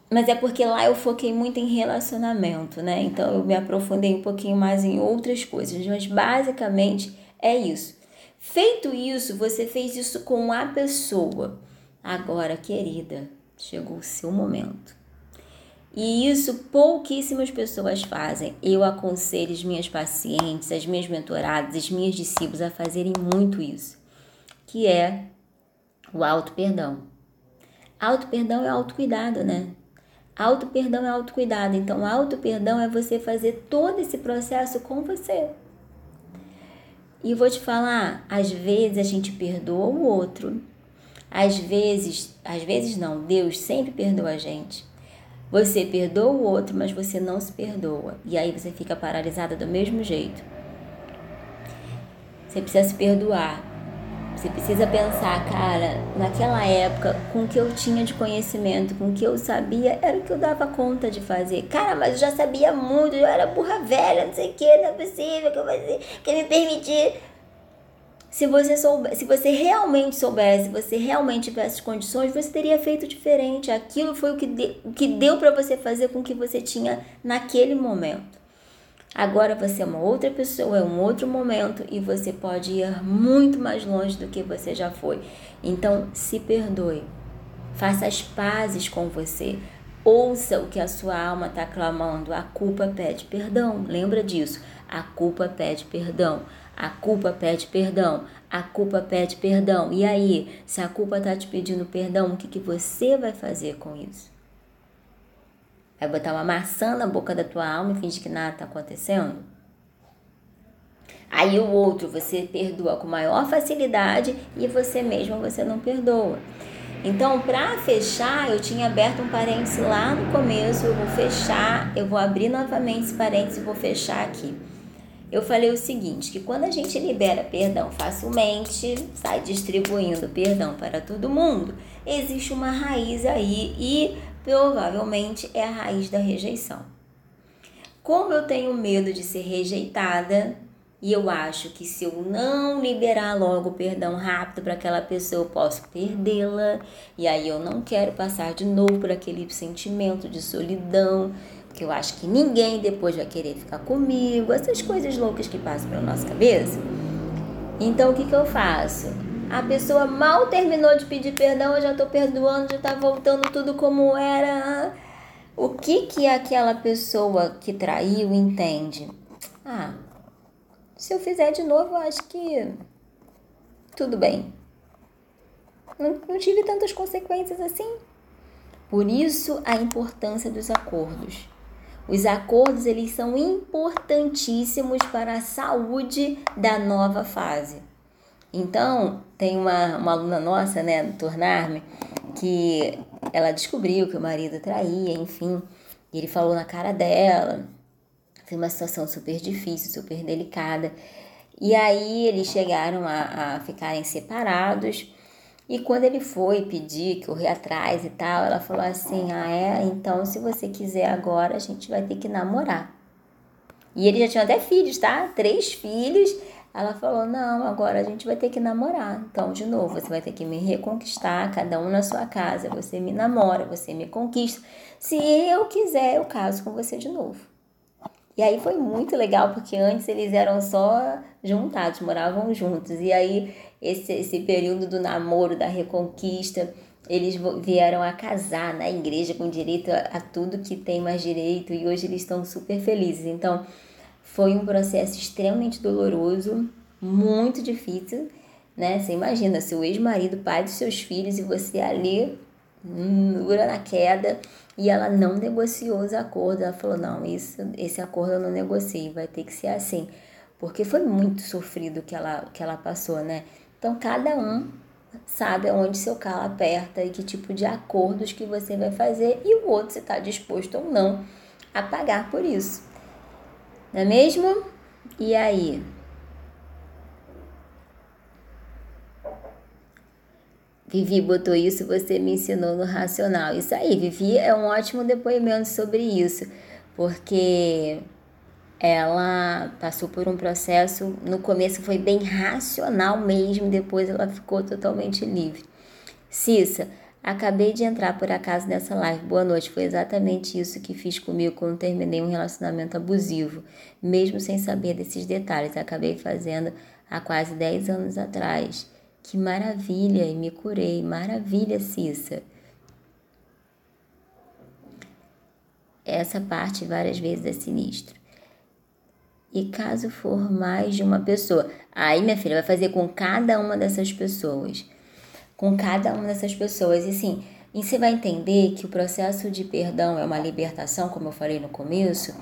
mas é porque lá eu foquei muito em relacionamento, né? Então eu me aprofundei um pouquinho mais em outras coisas, mas basicamente é isso. Feito isso, você fez isso com a pessoa. Agora, querida, chegou o seu momento. E isso pouquíssimas pessoas fazem. Eu aconselho as minhas pacientes, as minhas mentoradas, as minhas discípulos a fazerem muito isso, que é o auto-perdão. Auto-perdão é autocuidado, né? Auto-perdão é autocuidado. Então, auto-perdão é você fazer todo esse processo com você. E vou te falar, às vezes a gente perdoa o outro. Às vezes, às vezes não, Deus sempre perdoa a gente. Você perdoa o outro, mas você não se perdoa. E aí você fica paralisada do mesmo jeito. Você precisa se perdoar. Você precisa pensar, cara, naquela época, com o que eu tinha de conhecimento, com o que eu sabia, era o que eu dava conta de fazer. Cara, mas eu já sabia muito, eu era burra velha, não sei o que, não é possível que eu fazer, que me permitir. Se você soube, se você realmente soubesse, se você realmente tivesse condições, você teria feito diferente. Aquilo foi o que, de, o que deu para você fazer com o que você tinha naquele momento. Agora você é uma outra pessoa, é um outro momento e você pode ir muito mais longe do que você já foi. Então, se perdoe. Faça as pazes com você. Ouça o que a sua alma está clamando. A culpa pede perdão. Lembra disso. A culpa pede perdão. A culpa pede perdão. A culpa pede perdão. E aí, se a culpa está te pedindo perdão, o que, que você vai fazer com isso? Vai botar uma maçã na boca da tua alma e fingir que nada está acontecendo? Aí o outro você perdoa com maior facilidade e você mesmo você não perdoa. Então, para fechar, eu tinha aberto um parêntese lá no começo, eu vou fechar, eu vou abrir novamente esse parêntese e vou fechar aqui eu falei o seguinte, que quando a gente libera perdão facilmente, sai distribuindo perdão para todo mundo, existe uma raiz aí e provavelmente é a raiz da rejeição. Como eu tenho medo de ser rejeitada, e eu acho que se eu não liberar logo o perdão rápido para aquela pessoa, eu posso perdê-la, e aí eu não quero passar de novo por aquele sentimento de solidão, que eu acho que ninguém depois vai querer ficar comigo, essas coisas loucas que passam pela nossa cabeça. Então o que, que eu faço? A pessoa mal terminou de pedir perdão, eu já estou perdoando, já está voltando tudo como era. O que que aquela pessoa que traiu entende? Ah, se eu fizer de novo, eu acho que tudo bem. não, não tive tantas consequências assim. Por isso a importância dos acordos. Os acordos eles são importantíssimos para a saúde da nova fase. Então, tem uma, uma aluna nossa, né, do Tornar-me, que ela descobriu que o marido traía, enfim, e ele falou na cara dela. Foi uma situação super difícil, super delicada. E aí eles chegaram a, a ficarem separados. E quando ele foi pedir, correr atrás e tal, ela falou assim: Ah, é? Então, se você quiser agora, a gente vai ter que namorar. E ele já tinha até filhos, tá? Três filhos. Ela falou: Não, agora a gente vai ter que namorar. Então, de novo, você vai ter que me reconquistar, cada um na sua casa. Você me namora, você me conquista. Se eu quiser, eu caso com você de novo. E aí foi muito legal, porque antes eles eram só juntados, moravam juntos. E aí, esse, esse período do namoro, da reconquista, eles vieram a casar na igreja com direito a, a tudo que tem mais direito. E hoje eles estão super felizes. Então, foi um processo extremamente doloroso, muito difícil, né? Você imagina, seu ex-marido, pai dos seus filhos, e você ali, dura na queda e ela não negociou os acordos. Ela falou: não, isso, esse acordo eu não negociei, vai ter que ser assim. Porque foi muito sofrido que ela, que ela passou, né? Então cada um sabe onde seu calo aperta e que tipo de acordos que você vai fazer e o outro se está disposto ou não a pagar por isso. Não é mesmo? E aí? Vivi botou isso, você me ensinou no racional. Isso aí, Vivi é um ótimo depoimento sobre isso, porque ela passou por um processo, no começo foi bem racional mesmo, depois ela ficou totalmente livre. Cissa, acabei de entrar por acaso nessa live. Boa noite. Foi exatamente isso que fiz comigo quando terminei um relacionamento abusivo, mesmo sem saber desses detalhes. Acabei fazendo há quase 10 anos atrás. Que maravilha! E me curei. Maravilha, Cissa. Essa parte várias vezes é sinistro. E caso for mais de uma pessoa, aí minha filha vai fazer com cada uma dessas pessoas. Com cada uma dessas pessoas. E assim, e você vai entender que o processo de perdão é uma libertação, como eu falei no começo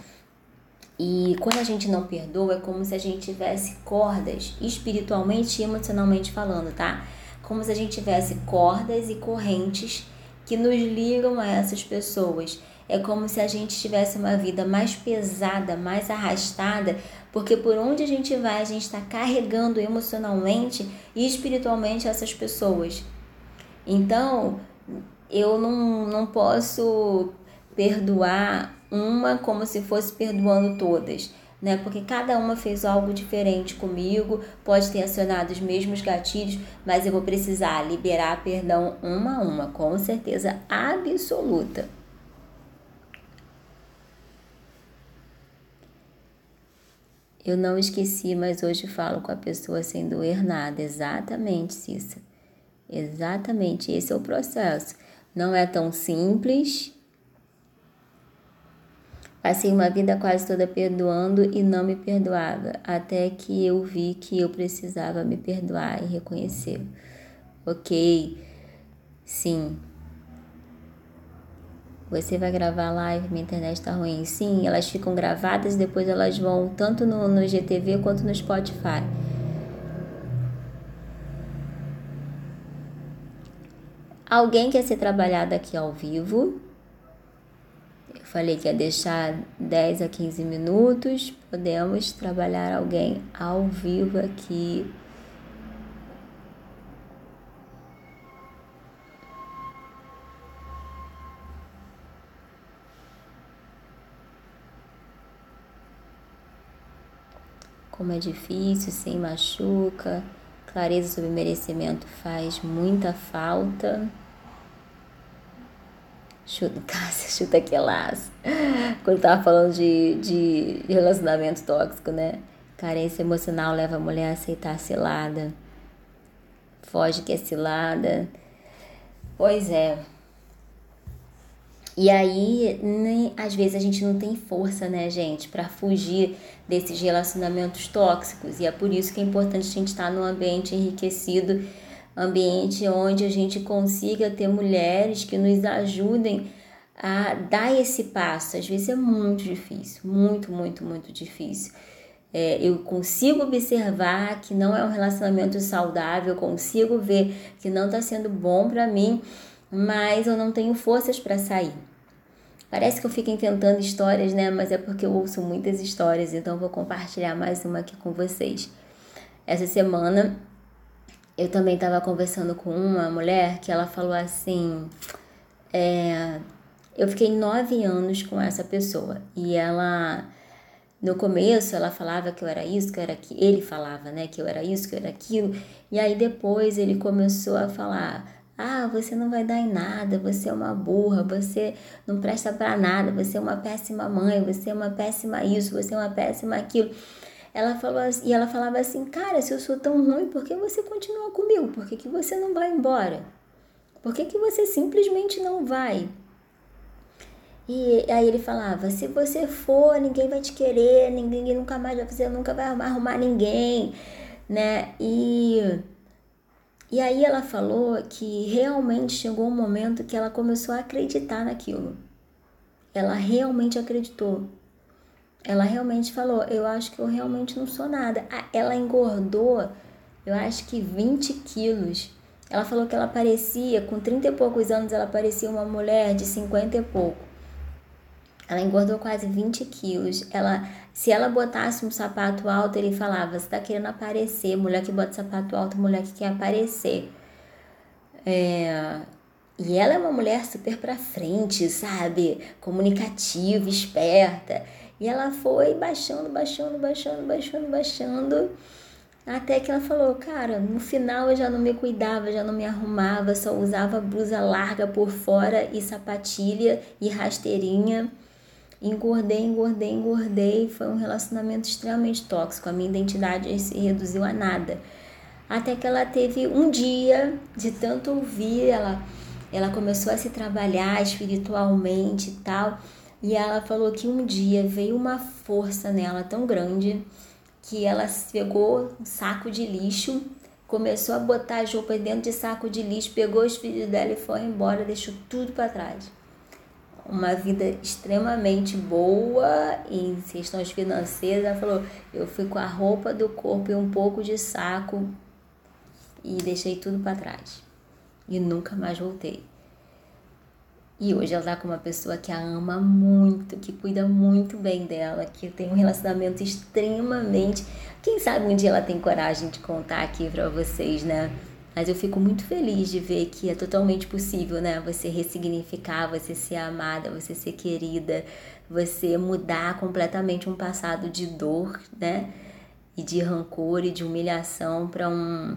e quando a gente não perdoa, é como se a gente tivesse cordas, espiritualmente e emocionalmente falando, tá? Como se a gente tivesse cordas e correntes que nos ligam a essas pessoas. É como se a gente tivesse uma vida mais pesada, mais arrastada, porque por onde a gente vai, a gente está carregando emocionalmente e espiritualmente essas pessoas. Então, eu não, não posso perdoar uma como se fosse perdoando todas, né? Porque cada uma fez algo diferente comigo, pode ter acionado os mesmos gatilhos, mas eu vou precisar liberar perdão uma a uma, com certeza absoluta. Eu não esqueci, mas hoje falo com a pessoa sem doer nada. Exatamente, Cissa. Exatamente, esse é o processo. Não é tão simples, Passei uma vida quase toda perdoando e não me perdoava, até que eu vi que eu precisava me perdoar e reconhecer. Ok, sim. Você vai gravar live, minha internet tá ruim. Sim, elas ficam gravadas e depois elas vão tanto no, no GTV quanto no Spotify. Alguém quer ser trabalhado aqui ao vivo? Falei que ia deixar 10 a 15 minutos, podemos trabalhar alguém ao vivo aqui. Como é difícil, sem machuca, clareza sobre merecimento faz muita falta. Chuta, (laughs) Cássia, chuta que laço. Quando tava falando de, de relacionamento tóxico, né? Carência emocional leva a mulher a aceitar a cilada. Foge que é cilada. Pois é. E aí, nem, às vezes a gente não tem força, né, gente, para fugir desses relacionamentos tóxicos. E é por isso que é importante a gente estar num ambiente enriquecido ambiente onde a gente consiga ter mulheres que nos ajudem a dar esse passo. Às vezes é muito difícil, muito, muito, muito difícil. É, eu consigo observar que não é um relacionamento saudável, consigo ver que não está sendo bom para mim, mas eu não tenho forças para sair. Parece que eu fico inventando histórias, né? Mas é porque eu ouço muitas histórias, então vou compartilhar mais uma aqui com vocês. Essa semana eu também estava conversando com uma mulher que ela falou assim: é, eu fiquei nove anos com essa pessoa e ela no começo ela falava que eu era isso, que eu era aquilo, ele falava, né, que eu era isso, que eu era aquilo, e aí depois ele começou a falar: "Ah, você não vai dar em nada, você é uma burra, você não presta para nada, você é uma péssima mãe, você é uma péssima isso, você é uma péssima aquilo". Ela falou e ela falava assim: "Cara, se eu sou tão ruim, por que você continua comigo? Por que, que você não vai embora? Por que, que você simplesmente não vai?" E aí ele falava: se você for, ninguém vai te querer, ninguém nunca mais vai você nunca vai arrumar ninguém, né? E e aí ela falou que realmente chegou um momento que ela começou a acreditar naquilo. Ela realmente acreditou. Ela realmente falou: Eu acho que eu realmente não sou nada. Ela engordou, eu acho que 20 quilos. Ela falou que ela parecia, com 30 e poucos anos, ela parecia uma mulher de 50 e pouco. Ela engordou quase 20 quilos. Ela, se ela botasse um sapato alto, ele falava: Você tá querendo aparecer. Mulher que bota sapato alto, mulher que quer aparecer. É, e ela é uma mulher super pra frente, sabe? Comunicativa, esperta. E ela foi baixando, baixando, baixando, baixando, baixando. Até que ela falou, cara, no final eu já não me cuidava, já não me arrumava, só usava blusa larga por fora e sapatilha e rasteirinha. Engordei, engordei, engordei. Foi um relacionamento extremamente tóxico. A minha identidade se reduziu a nada. Até que ela teve um dia de tanto ouvir, ela, ela começou a se trabalhar espiritualmente e tal. E ela falou que um dia veio uma força nela tão grande que ela pegou um saco de lixo, começou a botar as roupas dentro de saco de lixo, pegou os filhos dela e foi embora, deixou tudo para trás uma vida extremamente boa em questões financeiras. Ela falou: eu fui com a roupa do corpo e um pouco de saco e deixei tudo para trás. E nunca mais voltei. E hoje ela tá com uma pessoa que a ama muito, que cuida muito bem dela, que tem um relacionamento extremamente. Quem sabe um dia ela tem coragem de contar aqui para vocês, né? Mas eu fico muito feliz de ver que é totalmente possível, né? Você ressignificar, você ser amada, você ser querida, você mudar completamente um passado de dor, né? E de rancor e de humilhação para um,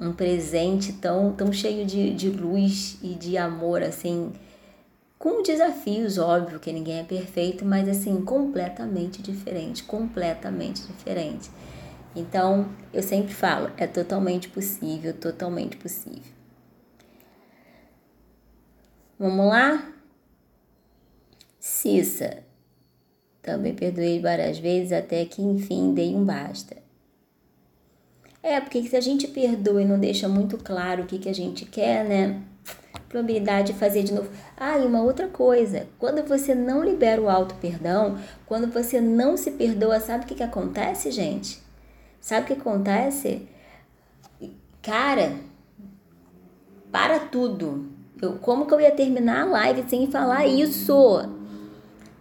um presente tão, tão cheio de, de luz e de amor, assim, com desafios, óbvio que ninguém é perfeito, mas assim, completamente diferente, completamente diferente. Então, eu sempre falo, é totalmente possível, totalmente possível. Vamos lá? Cissa. Também perdoei várias vezes até que enfim dei um basta. É, porque se a gente perdoa e não deixa muito claro o que, que a gente quer, né? Probabilidade de fazer de novo. Ah, e uma outra coisa. Quando você não libera o auto perdão, quando você não se perdoa, sabe o que, que acontece, gente? Sabe o que acontece? Cara, para tudo. Eu, como que eu ia terminar a live sem falar isso?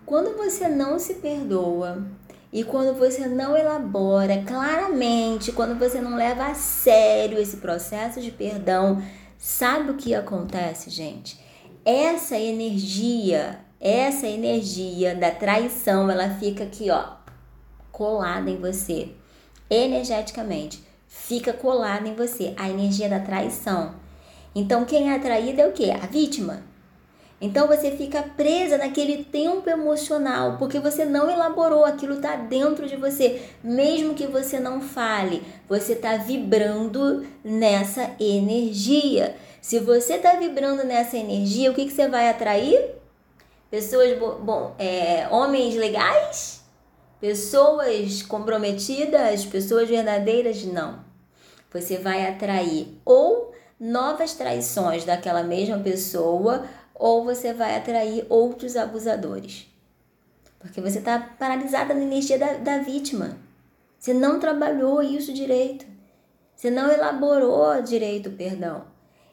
Quando você não se perdoa e quando você não elabora claramente, quando você não leva a sério esse processo de perdão, sabe o que acontece, gente? Essa energia, essa energia da traição, ela fica aqui, ó, colada em você energeticamente. Fica colada em você a energia da traição. Então, quem é atraído é o que? A vítima. Então você fica presa naquele tempo emocional, porque você não elaborou, aquilo está dentro de você. Mesmo que você não fale, você está vibrando nessa energia. Se você está vibrando nessa energia, o que, que você vai atrair? Pessoas, bom, é, homens legais? Pessoas comprometidas, pessoas verdadeiras, não. Você vai atrair ou novas traições daquela mesma pessoa ou você vai atrair outros abusadores. Porque você está paralisada na energia da, da vítima. Você não trabalhou isso direito. Você não elaborou direito o perdão.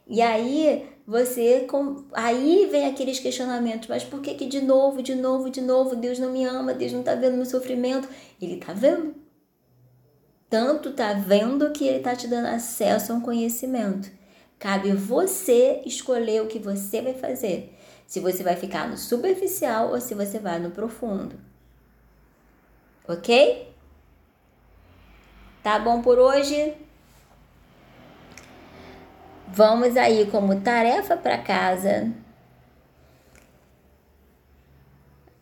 E aí você aí vem aqueles questionamentos, mas por que que de novo, de novo, de novo Deus não me ama, Deus não está vendo meu sofrimento? Ele está vendo. Tanto está vendo que ele está te dando acesso a um conhecimento. Cabe você escolher o que você vai fazer. Se você vai ficar no superficial ou se você vai no profundo. Ok? Tá bom por hoje? Vamos aí como tarefa para casa.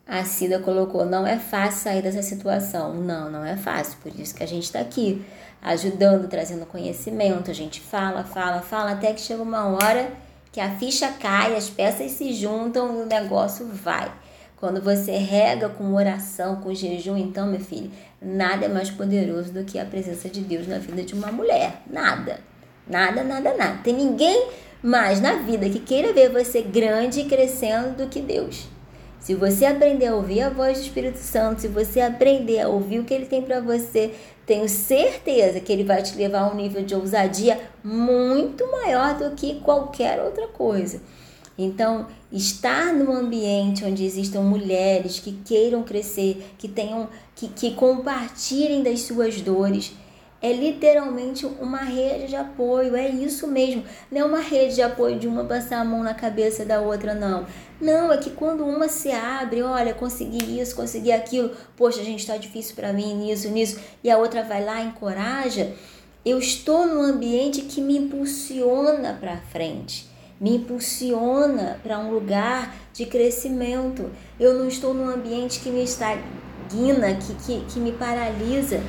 A Cida colocou: não é fácil sair dessa situação. Não, não é fácil. Por isso que a gente está aqui, ajudando, trazendo conhecimento. A gente fala, fala, fala, até que chega uma hora que a ficha cai, as peças se juntam e o negócio vai. Quando você rega com oração, com jejum, então, meu filho, nada é mais poderoso do que a presença de Deus na vida de uma mulher. Nada. Nada, nada, nada. Tem ninguém mais na vida que queira ver você grande e crescendo do que Deus. Se você aprender a ouvir a voz do Espírito Santo, se você aprender a ouvir o que ele tem para você, tenho certeza que ele vai te levar a um nível de ousadia muito maior do que qualquer outra coisa. Então, estar num ambiente onde existam mulheres que queiram crescer, que tenham que, que compartilhem das suas dores, é literalmente uma rede de apoio, é isso mesmo. Não é uma rede de apoio de uma passar a mão na cabeça da outra, não. Não, é que quando uma se abre, olha, consegui isso, consegui aquilo, poxa, gente, está difícil para mim nisso, nisso, e a outra vai lá, encoraja. Eu estou num ambiente que me impulsiona para frente, me impulsiona para um lugar de crescimento. Eu não estou num ambiente que me estagna, que, que, que me paralisa.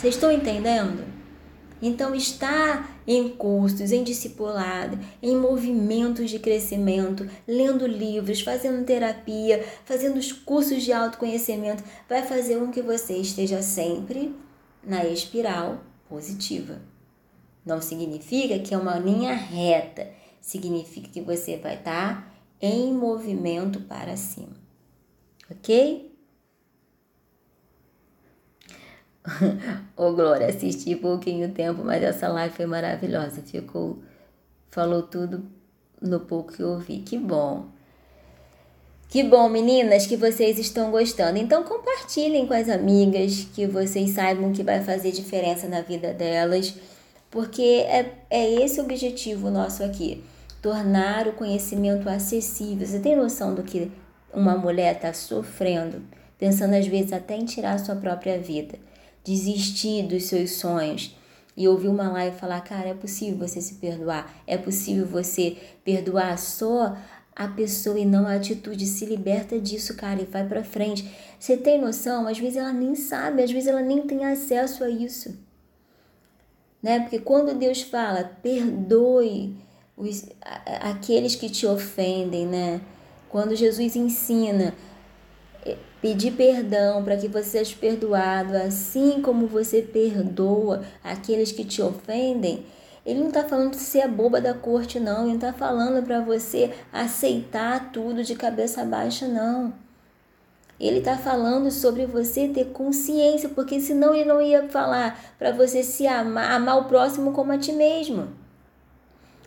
Vocês estão entendendo? Então, está em cursos, em discipulado, em movimentos de crescimento, lendo livros, fazendo terapia, fazendo os cursos de autoconhecimento, vai fazer com que você esteja sempre na espiral positiva. Não significa que é uma linha reta, significa que você vai estar em movimento para cima. Ok? Ô Glória, assisti pouquinho tempo, mas essa live foi maravilhosa. Ficou. Falou tudo no pouco que eu ouvi. Que bom. Que bom, meninas, que vocês estão gostando. Então compartilhem com as amigas, que vocês saibam que vai fazer diferença na vida delas, porque é, é esse o objetivo nosso aqui. Tornar o conhecimento acessível. Você tem noção do que uma mulher está sofrendo, pensando às vezes até em tirar a sua própria vida desistir dos seus sonhos e ouvir uma live falar, cara, é possível você se perdoar, é possível você perdoar só a pessoa e não a atitude, se liberta disso, cara, e vai para frente. Você tem noção? Às vezes ela nem sabe, às vezes ela nem tem acesso a isso. Né? Porque quando Deus fala, perdoe os, aqueles que te ofendem, né? Quando Jesus ensina, pedir perdão para que você seja perdoado, assim como você perdoa aqueles que te ofendem. Ele não está falando de ser a boba da corte, não. Ele não está falando para você aceitar tudo de cabeça baixa, não. Ele está falando sobre você ter consciência, porque senão ele não ia falar para você se amar, amar o próximo como a ti mesmo.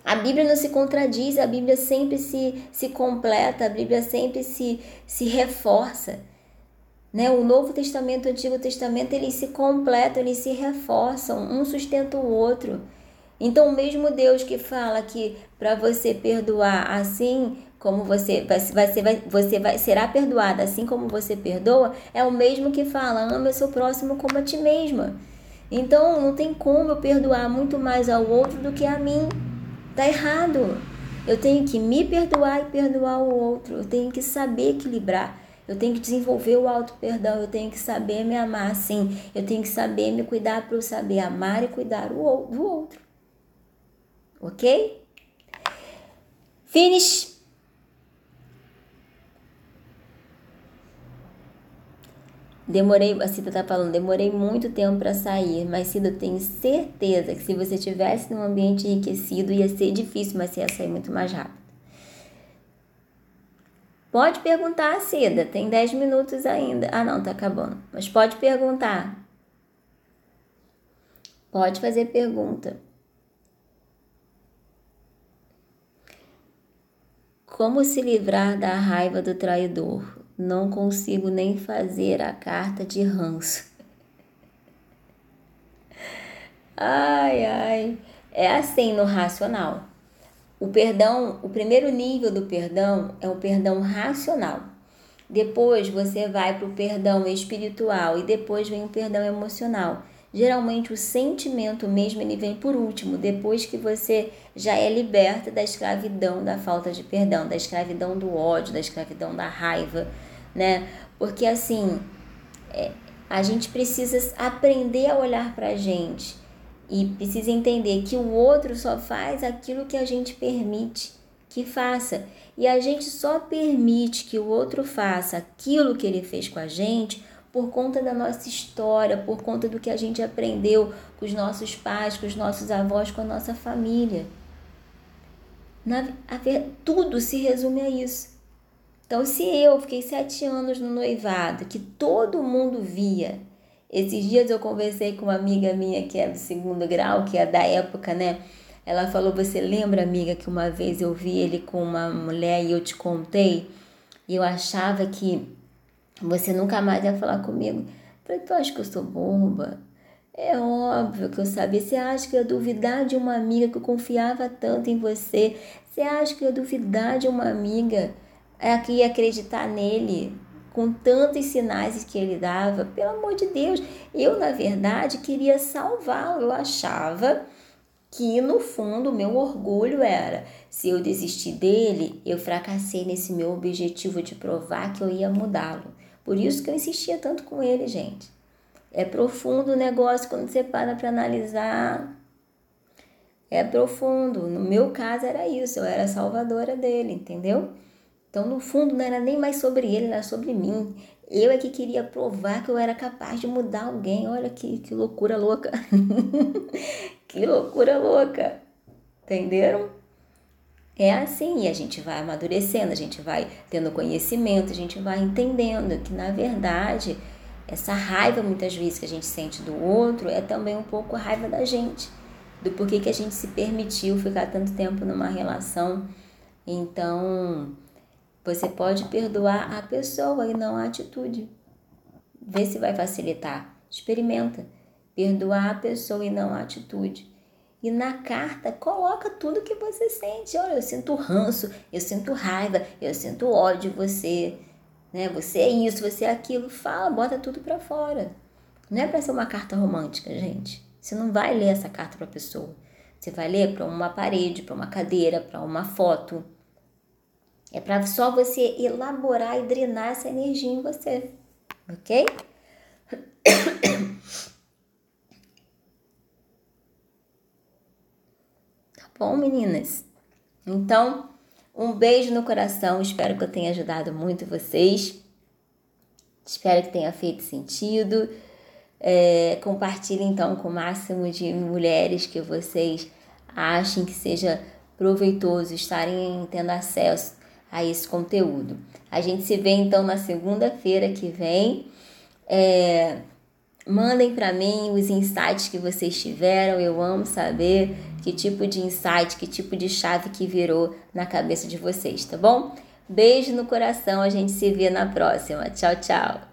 A Bíblia não se contradiz, a Bíblia sempre se, se completa, a Bíblia sempre se, se reforça. Né? O Novo Testamento e o Antigo Testamento eles se completam, eles se reforçam, um sustenta o outro. Então, o mesmo Deus que fala que para você perdoar assim como você vai, vai, vai, você vai, será perdoada assim como você perdoa, é o mesmo que fala, ama o seu próximo como a ti mesma. Então, não tem como eu perdoar muito mais ao outro do que a mim. Tá errado. Eu tenho que me perdoar e perdoar o outro. Eu tenho que saber equilibrar. Eu tenho que desenvolver o auto perdão, eu tenho que saber me amar sim, eu tenho que saber me cuidar para eu saber amar e cuidar do outro. Ok? Finish. Demorei, a Cida tá falando, demorei muito tempo para sair, mas Cida, eu tenho certeza que se você tivesse num ambiente enriquecido ia ser difícil, mas você ia sair muito mais rápido. Pode perguntar, Cida, tem 10 minutos ainda. Ah, não, tá acabando. Mas pode perguntar. Pode fazer pergunta. Como se livrar da raiva do traidor? Não consigo nem fazer a carta de ranço. (laughs) Ai, ai. É assim no racional. O perdão, o primeiro nível do perdão é o perdão racional. Depois você vai para o perdão espiritual e depois vem o perdão emocional. Geralmente o sentimento mesmo ele vem por último, depois que você já é liberta da escravidão da falta de perdão, da escravidão do ódio, da escravidão da raiva, né? Porque assim, é, a gente precisa aprender a olhar para a gente e precisa entender que o outro só faz aquilo que a gente permite que faça. E a gente só permite que o outro faça aquilo que ele fez com a gente por conta da nossa história, por conta do que a gente aprendeu com os nossos pais, com os nossos avós, com a nossa família. Na, a, tudo se resume a isso. Então, se eu fiquei sete anos no noivado, que todo mundo via, esses dias eu conversei com uma amiga minha que é do segundo grau, que é da época, né? Ela falou: Você lembra, amiga, que uma vez eu vi ele com uma mulher e eu te contei? E eu achava que você nunca mais ia falar comigo. falei, tu acha que eu sou bomba? É óbvio que eu sabia. Você acha que eu ia duvidar de uma amiga que eu confiava tanto em você? Você acha que eu ia duvidar de uma amiga é, que ia acreditar nele com tantos sinais que ele dava? Pelo amor de Deus, eu na verdade queria salvá-lo. Eu achava que no fundo o meu orgulho era se eu desistir dele, eu fracassei nesse meu objetivo de provar que eu ia mudá-lo. Por isso que eu insistia tanto com ele, gente. É profundo o negócio quando você para para analisar. É profundo. No meu caso era isso, eu era salvadora dele, entendeu? Então, no fundo, não era nem mais sobre ele, era sobre mim. Eu é que queria provar que eu era capaz de mudar alguém. Olha que, que loucura louca. (laughs) que loucura louca. Entenderam? É assim, e a gente vai amadurecendo, a gente vai tendo conhecimento, a gente vai entendendo que na verdade essa raiva muitas vezes que a gente sente do outro é também um pouco a raiva da gente, do porquê que a gente se permitiu ficar tanto tempo numa relação. Então, você pode perdoar a pessoa e não a atitude. Vê se vai facilitar. Experimenta. Perdoar a pessoa e não a atitude. E na carta coloca tudo que você sente. Olha, eu sinto ranço, eu sinto raiva, eu sinto ódio de você, né? Você é isso, você é aquilo. Fala, bota tudo para fora. Não é para ser uma carta romântica, gente. Você não vai ler essa carta para pessoa. Você vai ler para uma parede, para uma cadeira, para uma foto. É para só você elaborar e drenar essa energia em você, ok? (coughs) bom, meninas? Então, um beijo no coração. Espero que eu tenha ajudado muito vocês. Espero que tenha feito sentido. É, compartilhe então com o máximo de mulheres que vocês achem que seja proveitoso estarem tendo acesso a esse conteúdo. A gente se vê então na segunda-feira que vem. É, Mandem para mim os insights que vocês tiveram. Eu amo saber que tipo de insight, que tipo de chave que virou na cabeça de vocês, tá bom? Beijo no coração, a gente se vê na próxima. Tchau, tchau.